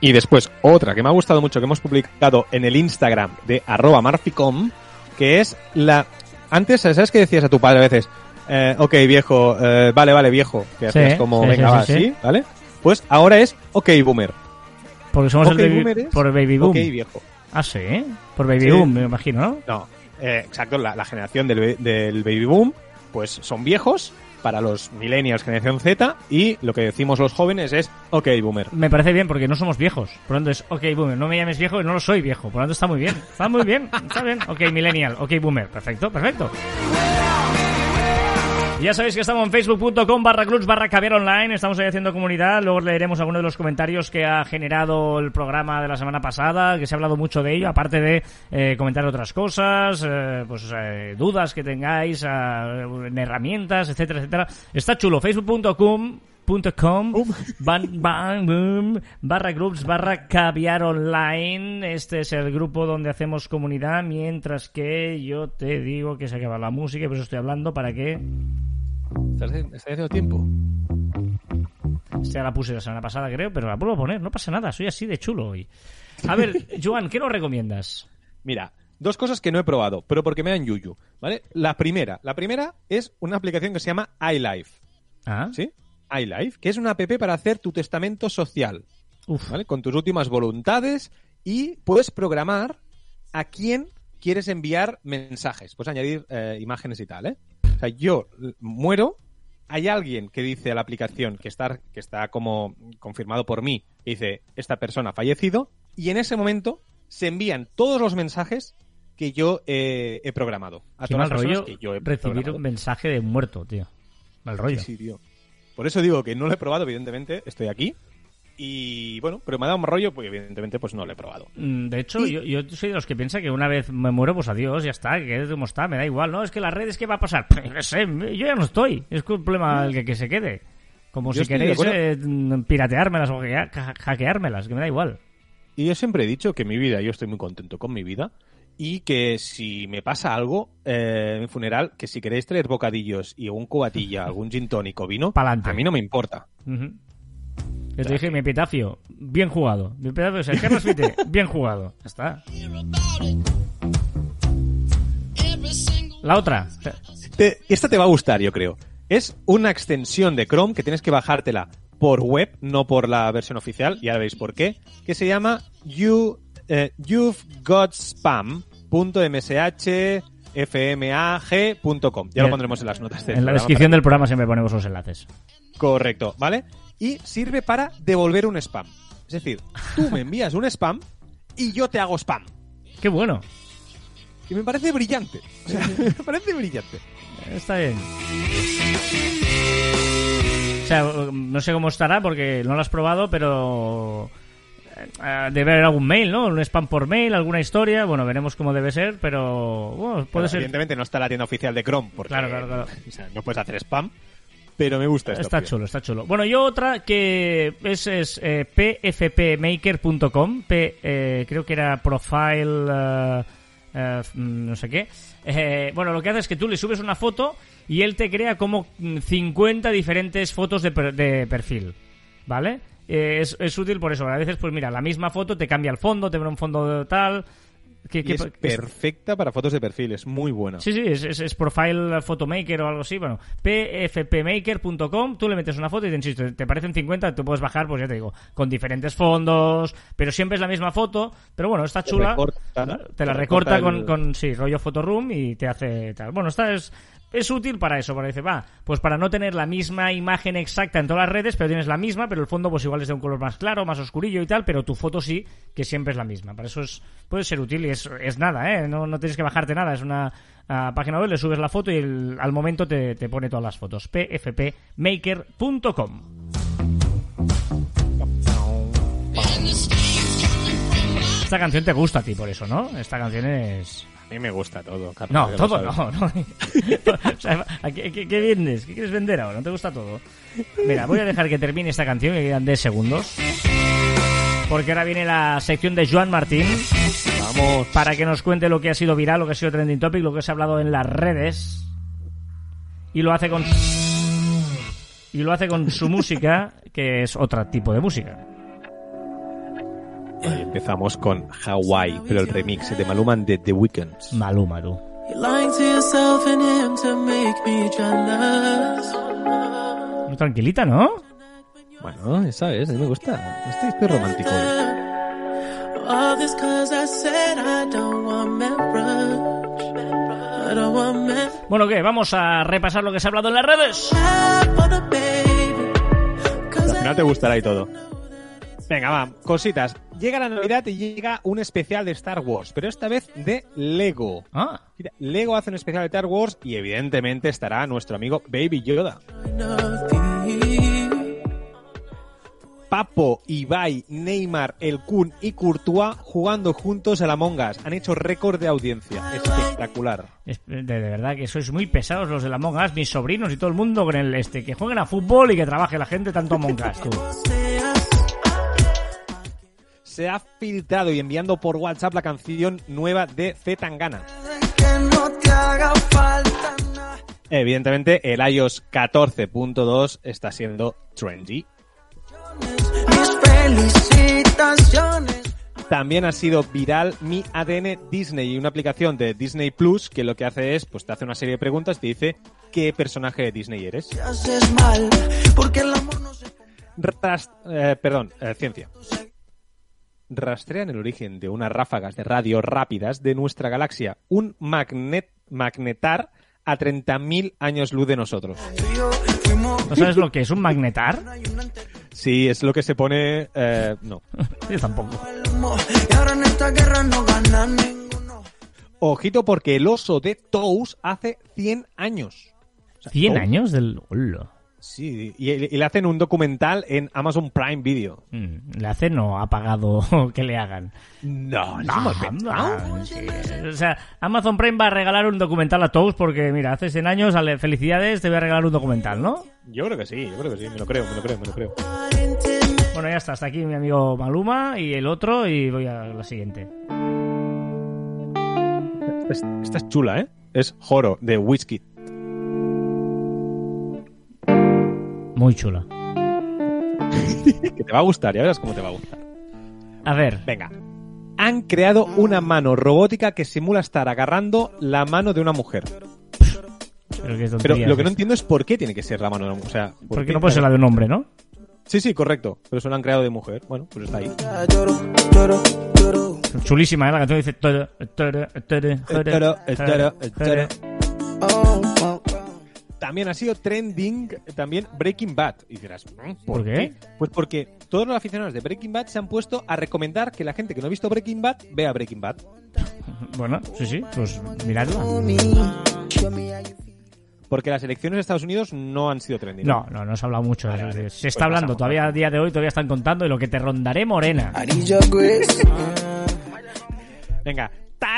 Y después, otra que me ha gustado mucho, que hemos publicado en el Instagram de arroba marficom, que es la... Antes, ¿sabes qué decías a tu padre a veces? eh, ok, viejo, eh, vale, vale, viejo, que Sí, hacías como, sí, venga, va, sí. ¿vale? Pues ahora es ok, boomer. Porque somos Ok, el baby, por el baby boom. Viejo. Ah, sí. Por baby Sí. boom, me imagino, ¿no? No, eh, exacto, la, la generación del, del baby boom, pues son viejos para los millennials, generación Z, y lo que decimos los jóvenes es ok, boomer. Me parece bien porque no somos viejos. Por lo tanto es, ok, boomer, no me llames viejo y no lo soy viejo. Por lo tanto está muy bien. Está muy bien, está bien. Ok, millennial, ok, boomer. Perfecto, perfecto. Ya sabéis que estamos en facebook.com barra clubs barra caviar online, estamos ahí haciendo comunidad, luego leeremos algunos de los comentarios que ha generado el programa de la semana pasada, que se ha hablado mucho de ello, aparte de eh, comentar otras cosas, eh, pues eh, dudas que tengáis, eh, en herramientas, etcétera, etcétera. Está chulo, facebook.com com ban- ban- boom, barra groups barra caviar online este es el grupo donde hacemos comunidad mientras que yo te digo que se acaba la música y por eso estoy hablando para que ¿Estás, haciendo tiempo? Esta ya la puse la semana pasada, creo, pero la vuelvo a poner. No pasa nada, soy así de chulo hoy. A ver, Joan, ¿qué nos recomiendas? Mira, dos cosas que no he probado, pero porque me dan yuyu, ¿vale? La primera, la primera es una aplicación que se llama iLife, Ah, ¿sí? iLife, que es una app para hacer tu testamento social, uf. ¿vale? Con tus últimas voluntades y puedes programar a quién quieres enviar mensajes. Puedes añadir eh, imágenes y tal, ¿eh? O sea, yo muero, hay alguien que dice a la aplicación que está, que está como confirmado por mí, que dice, esta persona ha fallecido, y en ese momento se envían todos los mensajes que yo eh, he programado. A Qué todas mal las rollo que yo he recibir programado. un mensaje de un muerto, tío. Mal rollo. Sí, tío. Por eso digo que no lo he probado, evidentemente, estoy aquí. Y bueno, pero me ha dado un rollo, pues evidentemente pues no lo he probado. Mm, De hecho, Y- yo, yo soy de los que piensa que una vez me muero, pues adiós, ya está, que quede como está, me da igual, ¿no? Es que las redes, ¿qué va a pasar? Pues, no sé, yo ya no estoy. Es un problema el que, que se quede. Como Yo si queréis eh, mm, pirateármelas o hackeármelas, que me da igual. Y yo siempre he dicho que mi vida, yo estoy muy contento con mi vida. Y que si me pasa algo eh, en mi funeral, que si queréis traer bocadillos y un cubatilla, algún gin tónico vino, Pa'lante. a mí no me importa. Yo te dije mi epitafio, bien jugado. Mi epitafio es el Carlos Vite, bien jugado. Ya está. La otra. Te- esta te va a gustar, yo creo. Es una extensión de Chrome que tienes que bajártela por web, no por la versión oficial, ya veréis por qué, que se llama you, eh, You've Got. Ya lo pondremos en las notas del En la descripción del programa siempre ponemos los enlaces. Correcto, ¿vale? Y sirve para devolver un spam. Es decir, tú me envías un spam y yo te hago spam. Qué bueno. Y me parece brillante. O sea, me parece brillante. Está bien. O sea, no sé cómo estará porque no lo has probado, pero debe haber algún mail, ¿no? Un spam por mail, alguna historia. Bueno, veremos cómo debe ser, pero bueno, puede Claro, ser. Evidentemente no está la tienda oficial de Chrome porque Claro, claro, claro. o sea, no puedes hacer spam, pero me gusta esta Está opción. chulo, está chulo. Bueno, yo otra que es, es eh, pfpmaker.com, eh, creo que era profile, eh, eh, mm, no sé qué. Eh, bueno, lo que hace es que tú le subes una foto y él te crea como mm, 50 diferentes fotos de, per- de perfil, ¿vale? Eh, es, es útil por eso. A veces, pues mira, la misma foto te cambia el fondo, te pone un fondo tal. ¿Qué- Y qué- es perfecta para fotos de perfil, es muy buena. Sí, sí, es, es, Profile Photomaker o algo así. Bueno, pfpmaker.com, tú le metes una foto y te insisto, te parecen 50, tú puedes bajar, pues ya te digo, con diferentes fondos, pero siempre es la misma foto. Pero bueno, está chula. Te la recorta, con, con, sí, rollo Photoroom y te hace tal. Bueno, esta es. Es útil para eso, para decir, va, pues para no tener la misma imagen exacta en todas las redes, pero tienes la misma, pero el fondo pues igual es de un color más claro, más oscurillo y tal, pero tu foto sí, que siempre es la misma. Para eso es, puede ser útil y es, es nada, ¿eh? No, no tienes que bajarte nada, es una ah, página web, le subes la foto y el- al momento te, te pone todas las fotos. pfpmaker.com Esta canción te gusta a ti por eso, ¿no? Esta canción es... A mí me gusta todo, Carlos. No, todo no, no. o sea, ¿a qué, qué- qué vendes? ¿Qué quieres vender ahora? ¿No te gusta todo? Mira, voy a dejar que termine esta canción, que quedan 10 segundos. Porque ahora viene la sección de Joan Martín Vamos. para que nos cuente lo que ha sido viral, lo que ha sido trending topic, lo que se ha hablado en las redes. Y lo hace con. Y lo hace con su música, que es otro tipo de música. Y empezamos con Hawaii, pero el remix de Maluma de The Weeknd. Maluma, tú. You're lying to yourself and him to make me jealous. Muy tranquilita, ¿no? Bueno, esa es, a mí me gusta. Este estoy romántico. hoy. All this cause I said I don't want marriage. I don't want marriage Bueno, ¿qué? Vamos a repasar lo que se ha hablado en las redes. Al final te gustará y todo. Venga, va, cositas. Llega la Navidad y llega un especial de Star Wars, pero esta vez de Lego. Ah, Mira, Lego hace un especial de Star Wars y evidentemente estará nuestro amigo Baby Yoda. Papo, Ibai, Neymar, El Kun y Courtois jugando juntos a la Us. Han hecho récord de audiencia. Espectacular. es- de, de verdad que sois muy pesados los de la Among Us, mis sobrinos y todo el mundo con el este. Que jueguen a fútbol y que trabaje la gente tanto Among Us, tú. Se ha filtrado y enviando por WhatsApp la canción nueva de Z Tangana. Evidentemente, el iOS 14.2 está siendo trendy. También ha sido viral mi ADN Disney, una aplicación de Disney Plus que lo que hace es, pues te hace una serie de preguntas y te dice qué personaje de Disney eres. Te haces mal. Porque el amor no se Ras- eh, perdón, eh, ciencia. Rastrean el origen de unas ráfagas de radio rápidas de nuestra galaxia, un magnet magnetar a 30.000 años luz de nosotros. ¿No sabes lo que es un magnetar? Sí, es lo que se pone... eh, no. Yo tampoco. Ojito porque el oso de Tous hace 100 años. O sea, 100 Tous- años del... Hola. Sí, y, y le hacen un documental en Amazon Prime Video. Mm, Le hacen o ha pagado que le hagan. No, no, sí. O sea, Amazon Prime va a regalar un documental a todos porque, mira, hace 100 años, ale, felicidades, te voy a regalar un documental, ¿no? Yo creo que sí, yo creo que sí, me lo creo, me lo creo, me lo creo. Bueno, ya está, hasta aquí mi amigo Maluma y el otro y voy a la siguiente. Esta es, chula, ¿eh? Es Joro, de Whisky. Muy chula. Que te va a gustar, ya verás cómo te va a gustar. A ver, Venga. Han creado una mano robótica que simula estar agarrando la mano de una mujer. pero qué Pero lo que no entiendo es por qué tiene que ser la mano de una mujer. O sea, ¿por Porque qué? no puede ser la de un hombre, ¿no? Sí, sí, correcto. Pero eso lo han creado de mujer. Bueno, pues está ahí. Chulísima, ¿eh? La canción dice... También ha sido trending también Breaking Bad. Y dirás, ¿mm? ¿Por qué? Pues porque todos los aficionados de Breaking Bad se han puesto a recomendar que la gente que no ha visto Breaking Bad vea Breaking Bad. Bueno, sí, sí, pues miradla. Feel. Porque las elecciones de Estados Unidos no han sido trending. No, no, no se ha hablado mucho. Vale, de- vale. de- Se Pues está hablando, pasamos, todavía a día de hoy todavía están contando y lo que te rondaré morena.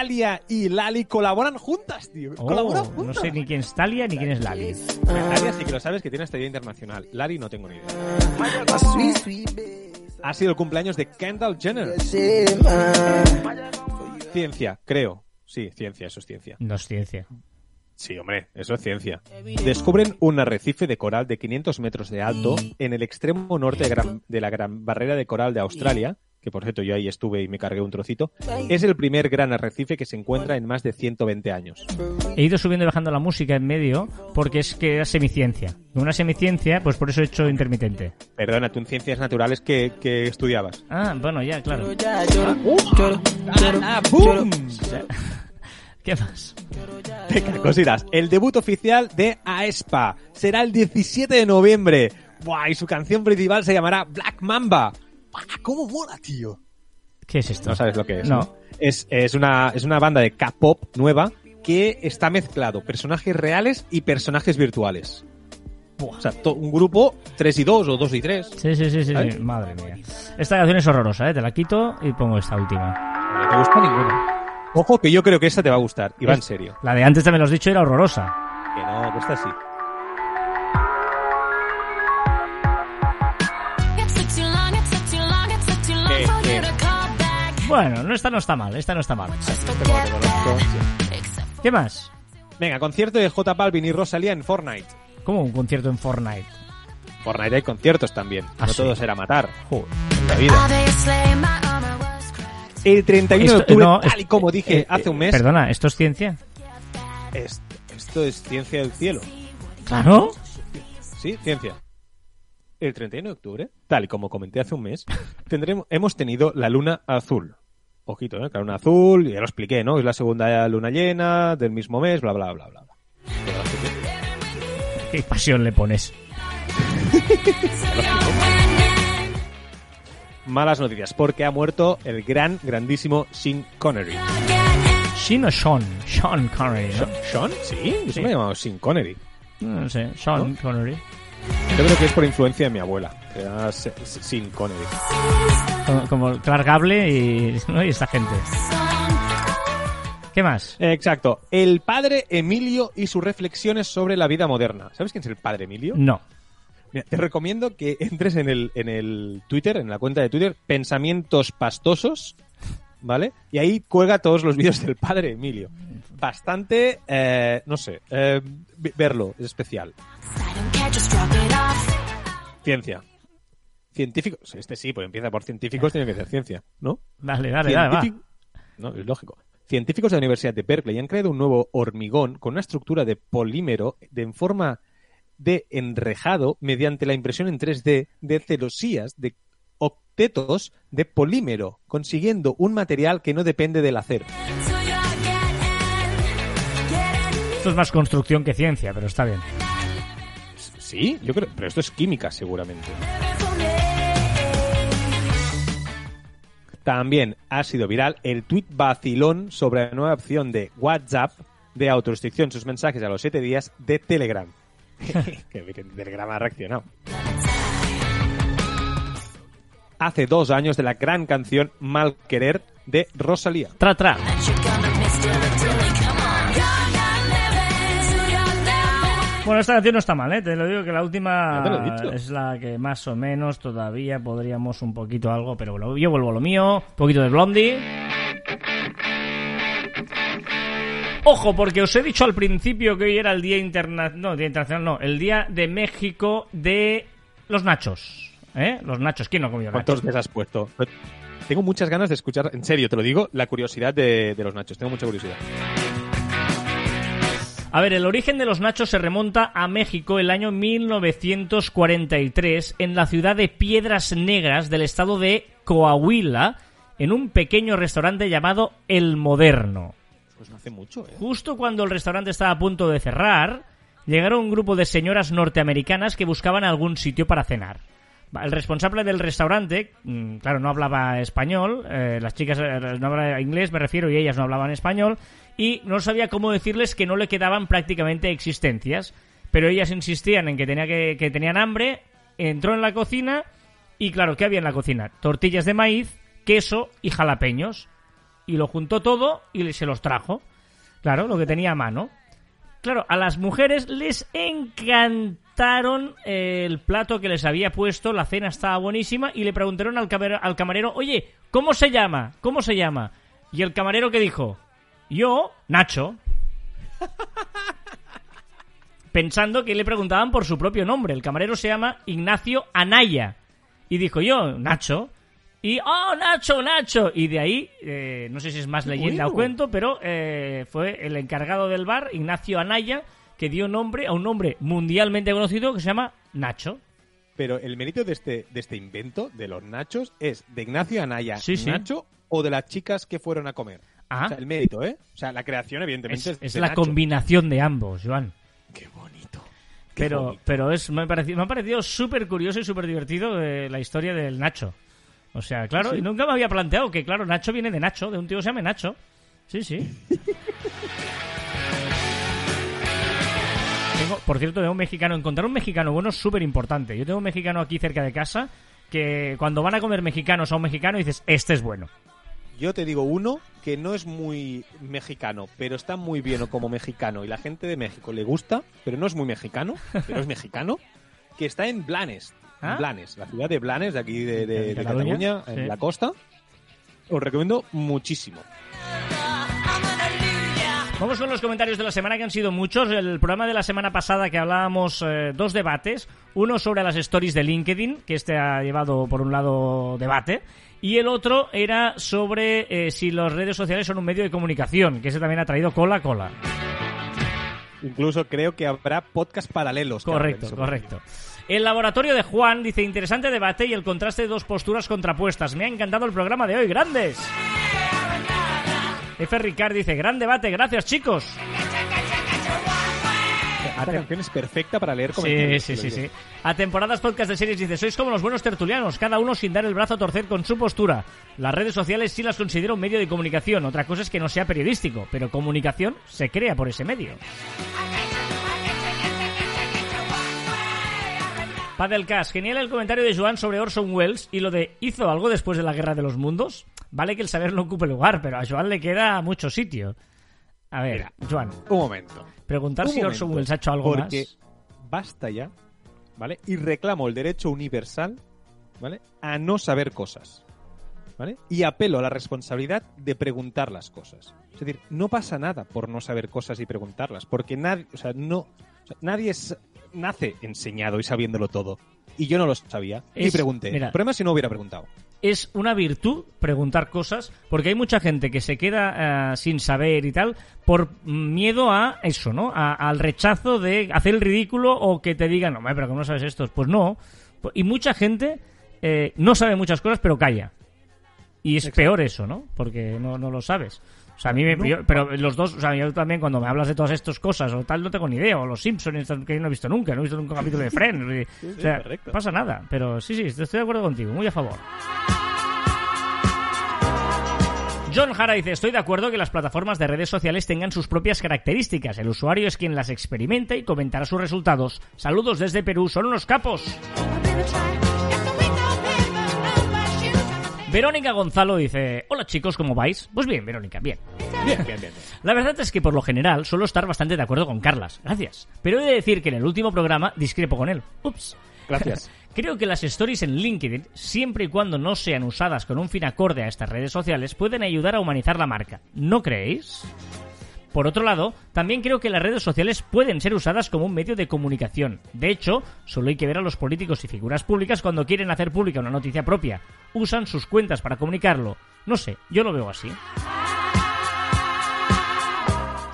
Talia y Lali colaboran juntas, tío. Oh, colaboran no juntas. sé ni quién es Talia ni quién es Lali. Talia sí que lo sabes que tiene esta idea internacional. Lali no tengo ni idea. Ha sido el cumpleaños de Kendall Jenner. Ciencia, creo. Sí, ciencia, eso es ciencia. No es ciencia. Sí, hombre, eso es ciencia. Descubren un arrecife de coral de 500 metros de alto en el extremo norte de, gran- de la gran barrera de coral de Australia, que por cierto yo ahí estuve y me cargué un trocito. Es el primer gran arrecife que se encuentra en más de 120 años. He ido subiendo y bajando la música en medio porque es que era semiciencia. Una semiciencia, pues por eso he hecho intermitente. Perdona, tú en ciencias naturales que, que estudiabas. Ah, bueno, ya, claro. Lloro, lloro, lloro, ¡Ah, boom! ¿Qué más? Venga, cositas. El debut oficial de Aespa será el 17 de noviembre. Buah, y su canción principal se llamará Black Mamba. ¿Cómo mola, tío? ¿Qué es esto? No sabes lo que es. No. Es, es, una, es una banda de K-pop nueva que está mezclado personajes reales y personajes virtuales. O sea, to- un grupo 3 y 2 o 2 y 3. Sí, sí, sí, sí. Madre mía. Esta canción es horrorosa, ¿eh? Te la quito y pongo esta última. No te gusta ninguna. Ojo que yo creo que esta te va a gustar. Y va en serio. La de antes también lo has dicho era horrorosa. Que no, que esta sí. Bueno, no, esta no está mal, esta no está mal. ¿Qué más? Venga, concierto de J Balvin y Rosalía en Fortnite. ¿Cómo un concierto en Fortnite? Fortnite hay conciertos también. Ah, no sí. todo será matar. Joder. La vida. El 31 de Esto- octubre, no, tal y como dije eh, hace un eh, mes. Perdona, ¿esto es ciencia? Es- esto es ciencia del cielo. Claro. Sí, ciencia. El 31 de octubre, tal y como comenté hace un mes, tendremos, hemos tenido la luna azul. Ojito, ¿eh? La luna azul, ya lo expliqué, ¿no? Es la segunda luna llena del mismo mes, bla, bla, bla, bla. Qué pasión le pones. Malas noticias, porque ha muerto el gran, grandísimo Sean Connery. Sean o Sean. Sean Connery, ¿no? ¿Sean? Sí, yo Sí. me he llamado Sean Connery. No sé, Sean Connery. Yo creo que es por influencia de mi abuela, que era Sean Connery. Como, como Clark Gable y, ¿no? y esta gente. ¿Qué más? Exacto. El padre Emilio y sus reflexiones sobre la vida moderna. ¿Sabes quién es el padre Emilio? No. Mira, te recomiendo que entres en el, en el Twitter, en la cuenta de Twitter, Pensamientos Pastosos, ¿vale? Y ahí cuelga todos los vídeos del padre Emilio. Bastante, eh, no sé, eh, verlo es especial. Ciencia. Científicos, este sí, pues empieza por científicos, tiene que ser ciencia, ¿no? Dale, dale, dale, va. Científic- No, es lógico. Científicos de la Universidad de Berkeley han creado un nuevo hormigón con una estructura de polímero de, en forma de enrejado mediante la impresión en 3D de celosías de octetos de polímero, consiguiendo un material que no depende del acero. Esto es más construcción que ciencia, pero está bien. Sí, yo creo, pero esto es química seguramente. También ha sido viral el tuit vacilón sobre la nueva opción de WhatsApp de autorrestricción en sus mensajes a los 7 días de Telegram. que, que Telegram ha reaccionado. Hace dos años de la gran canción Mal Querer de Rosalía. Tra, tra. Bueno, esta canción no está mal, ¿eh? Te lo digo que la última es la que más o menos todavía podríamos un poquito algo, pero bueno, yo vuelvo a lo mío, un poquito de Blondie. Ojo, porque os he dicho al principio que hoy era el Día Internacional, no, Día Internacional no, el Día de México de los nachos, ¿eh? Los nachos, ¿quién no ha comido ¿Cuántos nachos? les has puesto? Tengo muchas ganas de escuchar, en serio, te lo digo, la curiosidad de, de los nachos. Tengo mucha curiosidad. A ver, el origen de los nachos se remonta a México el año 1943 en la ciudad de Piedras Negras del estado de Coahuila, en un pequeño restaurante llamado El Moderno. Pues no hace mucho, ¿eh? Justo cuando el restaurante estaba a punto de cerrar, llegaron un grupo de señoras norteamericanas que buscaban algún sitio para cenar. El responsable del restaurante, mm, claro, no hablaba español, eh, las chicas eh, no hablaban inglés, me refiero, y ellas no hablaban español, y no sabía cómo decirles que no le quedaban prácticamente existencias. Pero ellas insistían en que, tenía que, que tenían hambre, entró en la cocina, y claro, ¿qué había en la cocina? Tortillas de maíz, queso y jalapeños. Y lo juntó todo y se los trajo. Claro, lo que tenía a mano. Claro, a las mujeres les encantaron eh, el plato que les había puesto, la cena estaba buenísima y le preguntaron al, camer- al camarero, oye, ¿cómo se llama? ¿Cómo se llama? Y el camarero que dijo, yo, Nacho. Pensando que le preguntaban por su propio nombre. El camarero se llama Ignacio Anaya. Y dijo yo, Nacho. Y, oh, Nacho, Nacho. Y de ahí, eh, no sé si es más leyenda o cuento, pero eh, fue el encargado del bar, Ignacio Anaya, que dio nombre a un nombre mundialmente conocido que se llama Nacho. Pero el mérito de este, de este invento, de los nachos, es de Ignacio Anaya, Sí, sí. Nacho, o de las chicas que fueron a comer. Ah. O sea, el mérito, ¿eh? O sea, la creación, evidentemente, Es, es, es de la Nacho. combinación de ambos, Joan. Qué bonito. Qué Pero, bonito. pero es, me, ha parecido, me ha parecido súper curioso y súper divertido eh, la historia del Nacho. O sea, claro, Sí. y nunca me había planteado que, claro, Nacho viene de Nacho, de un tío que se llama Nacho. Sí, sí. Tengo, por cierto, de un mexicano. Encontrar un mexicano bueno es súper importante. Yo tengo un mexicano aquí cerca de casa que cuando van a comer mexicanos a un mexicano dices, este es bueno. Yo te digo uno que no es muy mexicano, pero está muy bien como mexicano y la gente de México le gusta, pero no es muy mexicano, pero es mexicano, que está en Blanes. En ¿Ah? Blanes, la ciudad de Blanes, de aquí de, de- ¿De de Cataluña? Cataluña, en Sí. la costa. Os recomiendo muchísimo. Vamos con los comentarios de la semana que han sido muchos. El programa de la semana pasada que hablábamos eh, dos debates. Uno sobre las stories de LinkedIn, que este ha llevado por un lado debate. Y el otro era sobre eh, si las redes sociales son un medio de comunicación, que ese también ha traído cola cola. Incluso creo que habrá podcast paralelos. Correcto, correcto. El laboratorio de Juan dice interesante debate y el contraste de dos posturas contrapuestas. Me ha encantado el programa de hoy, grandes. F. Ricard dice gran debate, gracias chicos. Esta canción es perfecta para leer Sí, comentarios. sí, sí, digo. sí. A temporadas podcast de series dice, sois como los buenos tertulianos, cada uno sin dar el brazo a torcer con su postura. Las redes sociales sí las considero un medio de comunicación, otra cosa es que no sea periodístico, pero comunicación se crea por ese medio. Padelcast, genial el comentario de Joan sobre Orson Welles y lo de ¿hizo algo después de la Guerra de los Mundos? Vale que el saber no ocupe lugar, pero a Joan le queda mucho sitio. A ver, Mira. Joan, Un momento. preguntar Un si Orson Welles ha hecho algo porque más. basta ya, ¿vale? Y reclamo el derecho universal, ¿vale? A no saber cosas, ¿vale? Y apelo a la responsabilidad de preguntar las cosas. Es decir, no pasa nada por no saber cosas y preguntarlas, porque nadie, o sea, no, o sea, nadie es- nace enseñado y sabiéndolo todo. Y yo no lo sabía y pregunté. mira. el problema es si no hubiera preguntado. es una virtud preguntar cosas, porque hay mucha gente que se queda eh, sin saber y tal por miedo a eso, ¿no? A- al rechazo de hacer el ridículo o que te digan, no, pero ¿cómo no sabes esto? Pues no. Y mucha gente eh, no sabe muchas cosas, pero calla. Y es peor eso, ¿no? Porque no, no lo sabes. O sea, a mí me... yo- pero los dos, o sea, yo también cuando me hablas de todas estas cosas o tal, no tengo ni idea. O los Simpsons, que yo no he visto nunca, no he visto nunca un capítulo de Friends. o sea, correcto. pasa nada. Pero sí, sí, estoy de acuerdo contigo, muy a favor. John Hara dice, estoy de acuerdo que las plataformas de redes sociales tengan sus propias características. El usuario es quien las experimenta y comentará sus resultados. Saludos desde Perú, son unos capos. Verónica Gonzalo dice, hola chicos, ¿cómo vais? Pues bien, Verónica, bien. Bien, bien, bien. bien. La verdad es que por lo general suelo estar bastante de acuerdo con Carlas, gracias. Pero he de decir que en el último programa discrepo con él. Ups. Gracias. Creo que las stories en LinkedIn, siempre y cuando no sean usadas con un fin acorde a estas redes sociales, pueden ayudar a humanizar la marca. ¿No creéis? Por otro lado, también creo que las redes sociales pueden ser usadas como un medio de comunicación. De hecho, solo hay que ver a los políticos y figuras públicas cuando quieren hacer pública una noticia propia. Usan sus cuentas para comunicarlo. No sé, yo lo veo así.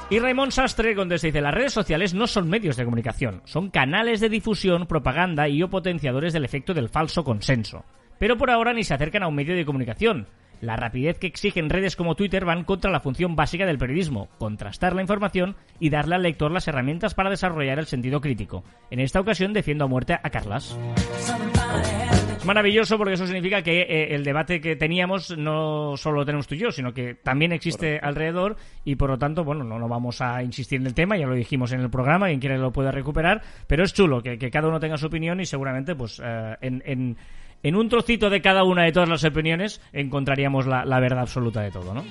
Y Raymond Sastre contesta dice, las redes sociales no son medios de comunicación, son canales de difusión, propaganda y o potenciadores del efecto del falso consenso. Pero por ahora ni se acercan a un medio de comunicación. La rapidez que exigen redes como Twitter van contra la función básica del periodismo, contrastar la información y darle al lector las herramientas para desarrollar el sentido crítico. En esta ocasión defiendo a muerte a Carlas. Es maravilloso porque eso significa que eh, el debate que teníamos no solo lo tenemos tú y yo, sino que también existe alrededor y por lo tanto, bueno, no, no vamos a insistir en el tema, ya lo dijimos en el programa, quien quiera lo puede recuperar, pero es chulo que, que cada uno tenga su opinión y seguramente pues eh, en, en, en un trocito de cada una de todas las opiniones encontraríamos la, la verdad absoluta de todo, ¿no?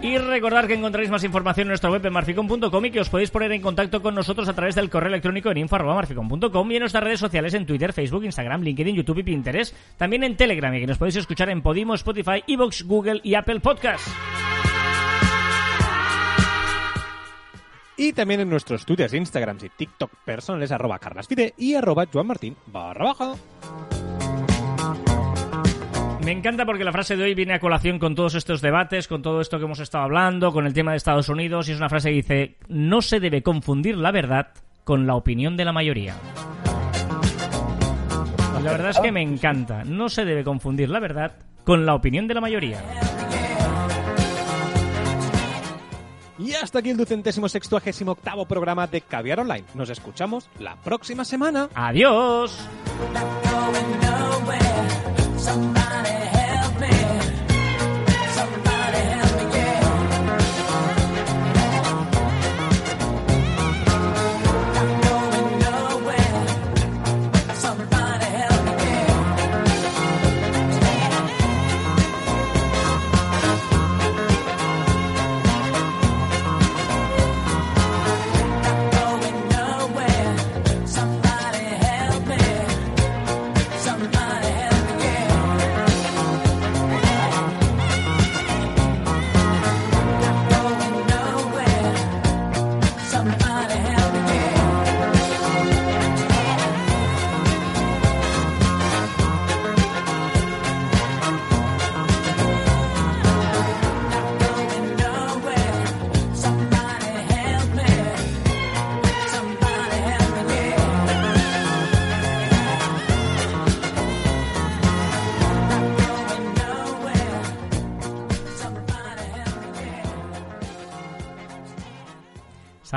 Y recordar que encontraréis más información en nuestra web en marficom.com y que os podéis poner en contacto con nosotros a través del correo electrónico en info.marficom.com y en nuestras redes sociales en Twitter, Facebook, Instagram, LinkedIn, YouTube y Pinterest. También en Telegram y que nos podéis escuchar en Podimo, Spotify, Evox, Google y Apple Podcasts. Y también en nuestros twitters, instagrams y tiktok personales arroba carlasfide y arroba joanmartin barra baja. Me encanta porque la frase de hoy viene a colación con todos estos debates, con todo esto que hemos estado hablando, con el tema de Estados Unidos, y es una frase que dice, no se debe confundir la verdad con la opinión de la mayoría. La verdad es que me encanta, no se debe confundir la verdad con la opinión de la mayoría. Y hasta aquí el ducentésimo sextuagésimo octavo programa de Caviar Online. Nos escuchamos la próxima semana. ¡Adiós!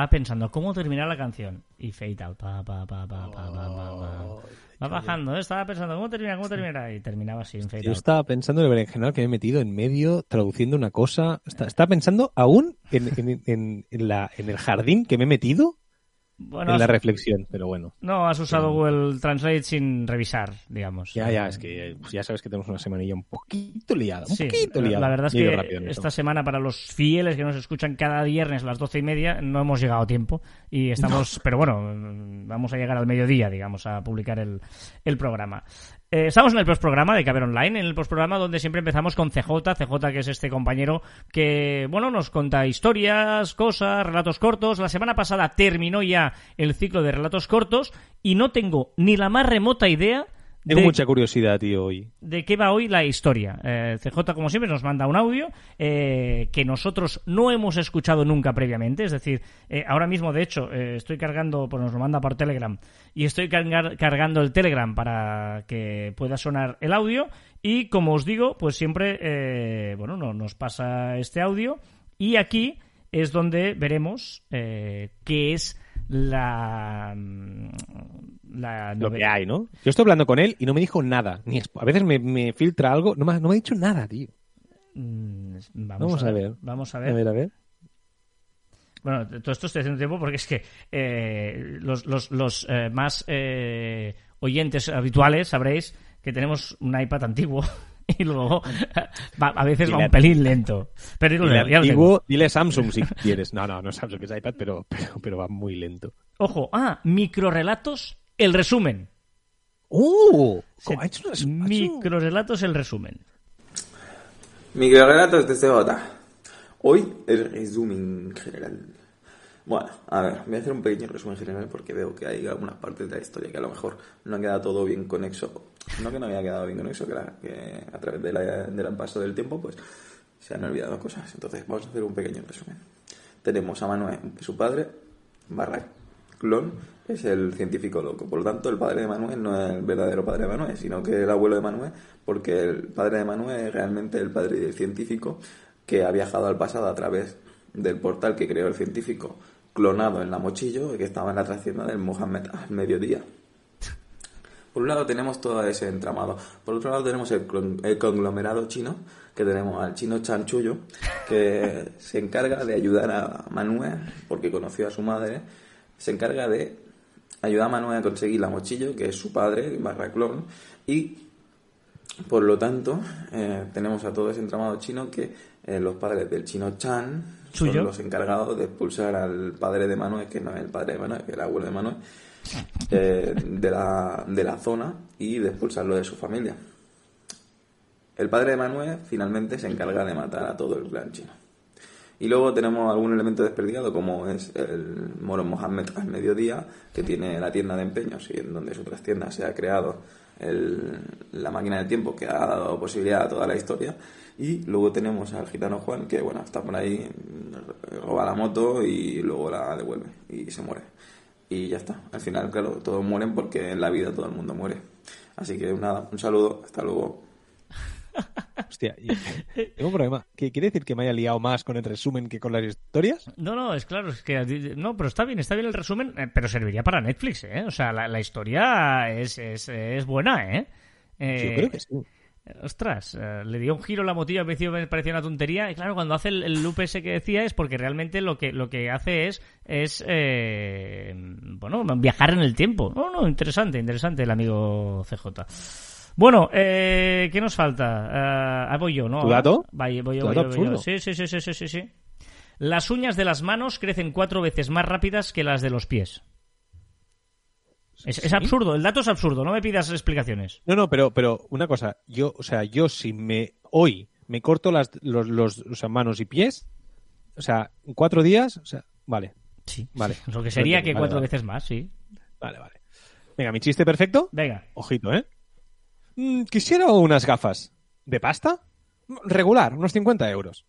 Estaba pensando cómo terminar la canción. Y fade out. Pa, pa, pa, pa, pa, pa, pa, pa. Va bajando, ¿eh? Estaba pensando cómo termina, cómo termina. Y terminaba así en fade Yo out. estaba pensando en el berenjenal que me he metido en medio traduciendo una cosa. Está- Estaba pensando aún en, en- en- en la, en el jardín que me he metido Bueno, en la has- reflexión, pero bueno. no, has usado Google Translate sin revisar, digamos. Ya, ya, es que pues ya sabes que tenemos una semanilla un poquito liada. Un Sí, poquito liada. la verdad es que esta semana para los fieles que nos escuchan cada viernes a las doce y media no hemos llegado a tiempo y estamos, pero bueno, vamos a llegar al mediodía, digamos, a publicar el, el programa. Eh, estamos en el postprograma de Caber Online, en el postprograma donde siempre empezamos con CJ, CJ que es este compañero que, bueno, nos cuenta historias, cosas, relatos cortos. La semana pasada terminó ya el ciclo de relatos cortos y no tengo ni la más remota idea Tengo de mucha curiosidad, tío, hoy. de qué va hoy la historia. Eh, CJ, como siempre, nos manda un audio eh, que nosotros no hemos escuchado nunca previamente. Es decir, eh, ahora mismo, de hecho, eh, estoy cargando, pues nos lo manda por Telegram, y estoy cargar- cargando el Telegram para que pueda sonar el audio. Y como os digo, pues siempre, bueno, no, nos pasa este audio. Y aquí es donde veremos qué es la, la Lo que hay, ¿no? Yo estoy hablando con él y no me dijo nada. Ni a veces me, me filtra algo. No me, ha- no me ha dicho nada, tío. Mm, Vamos, Vamos a ver. Vamos a A ver. ver, a ver. Bueno, todo esto estoy haciendo tiempo porque es que eh, los, los, los eh, más eh, oyentes habituales sabréis que tenemos un iPad antiguo y luego a veces va un pelín lento. Pero Y ya antiguo, dile Samsung si quieres. No, no, no es Samsung, es iPad, pero, pero, pero va muy lento. Ojo, ah, microrelatos, el resumen. ¡Oh! Se- Ha hecho ha hecho- Microrelatos, el resumen. Microrelatos de CJ. Hoy el resumen general. Bueno, a ver, voy a hacer un pequeño resumen general porque veo que hay algunas partes de la historia que a lo mejor no ha quedado todo bien conexo. No que no haya quedado bien conexo, que, la- que a través de la- del paso del tiempo pues se han olvidado cosas. Entonces vamos a hacer un pequeño resumen. Tenemos a Manuel, su padre, barra clon, es el científico loco. Por lo tanto, el padre de Manuel no es el verdadero padre de Manuel, sino que el abuelo de Manuel, porque el padre de Manuel es realmente el padre del científico que ha viajado al pasado a través del portal que creó el científico clonado en la mochillo y que estaba en la trascienda del Mohammed al mediodía. Por un lado tenemos todo ese entramado. Por otro lado tenemos el, el conglomerado chino, que tenemos al chino Chanchullo, que se encarga de ayudar a Manuel, porque conoció a su madre, se encarga de ayudar a Manuel a conseguir la mochillo, que es su padre, barra clon, y por lo tanto eh, tenemos a todo ese entramado chino que eh, los padres del chino Chan Suyo. son los encargados de expulsar al padre de Manuel, que no es el padre de Manuel, que es el abuelo de Manuel, eh, de, la, de la zona y de expulsarlo de su familia. El padre de Manuel finalmente se encarga de matar a todo el clan chino. Y luego tenemos algún elemento desperdigado, como es el Moro Mohammed al mediodía, que tiene la tienda de empeños y en donde su trastienda se ha creado el- la máquina del tiempo que ha dado posibilidad a toda la historia. Y luego tenemos al gitano Juan, que bueno, está por ahí, roba la moto y luego la devuelve y se muere. Y ya está. Al final, claro, todos mueren porque en la vida todo el mundo muere. Así que nada, un saludo, hasta luego. Hostia, tengo un problema. ¿Qué quiere decir que me haya liado más con el resumen que con las historias? No, no, es claro, es que no, pero está bien, está bien el resumen, eh, pero serviría para Netflix, ¿eh? O sea, la, la historia es, es, es buena, ¿eh? Eh, Yo creo que sí. Ostras, eh, le dio un giro a la principio me parecía una tontería, y claro, cuando hace el, el loop ese que decía es porque realmente lo que, lo que hace es, es eh, bueno, viajar en el tiempo. No, no, interesante, interesante el amigo CJ. Bueno, eh, ¿qué nos falta? Eh, ah, voy yo, ¿no? ¿Tu dato? Voy, voy yo, ¿Tu voy yo, voy yo. Sí, sí, sí, sí, sí, sí. Las uñas de las manos crecen cuatro veces más rápidas que las de los pies. Es, absurdo, el dato es absurdo, no me pidas explicaciones. No, no, pero, pero una cosa. Yo, o sea, yo si me hoy me corto las los, los o sea, manos y pies, o sea, en cuatro días, o sea, vale, Sí, Vale. Lo que sería que Vale, cuatro vale. veces más, sí. vale, vale. Venga, mi chiste perfecto. Venga. Ojito, ¿eh? Mm, quisiera unas gafas. ¿De pasta? Regular, unos 50 euros.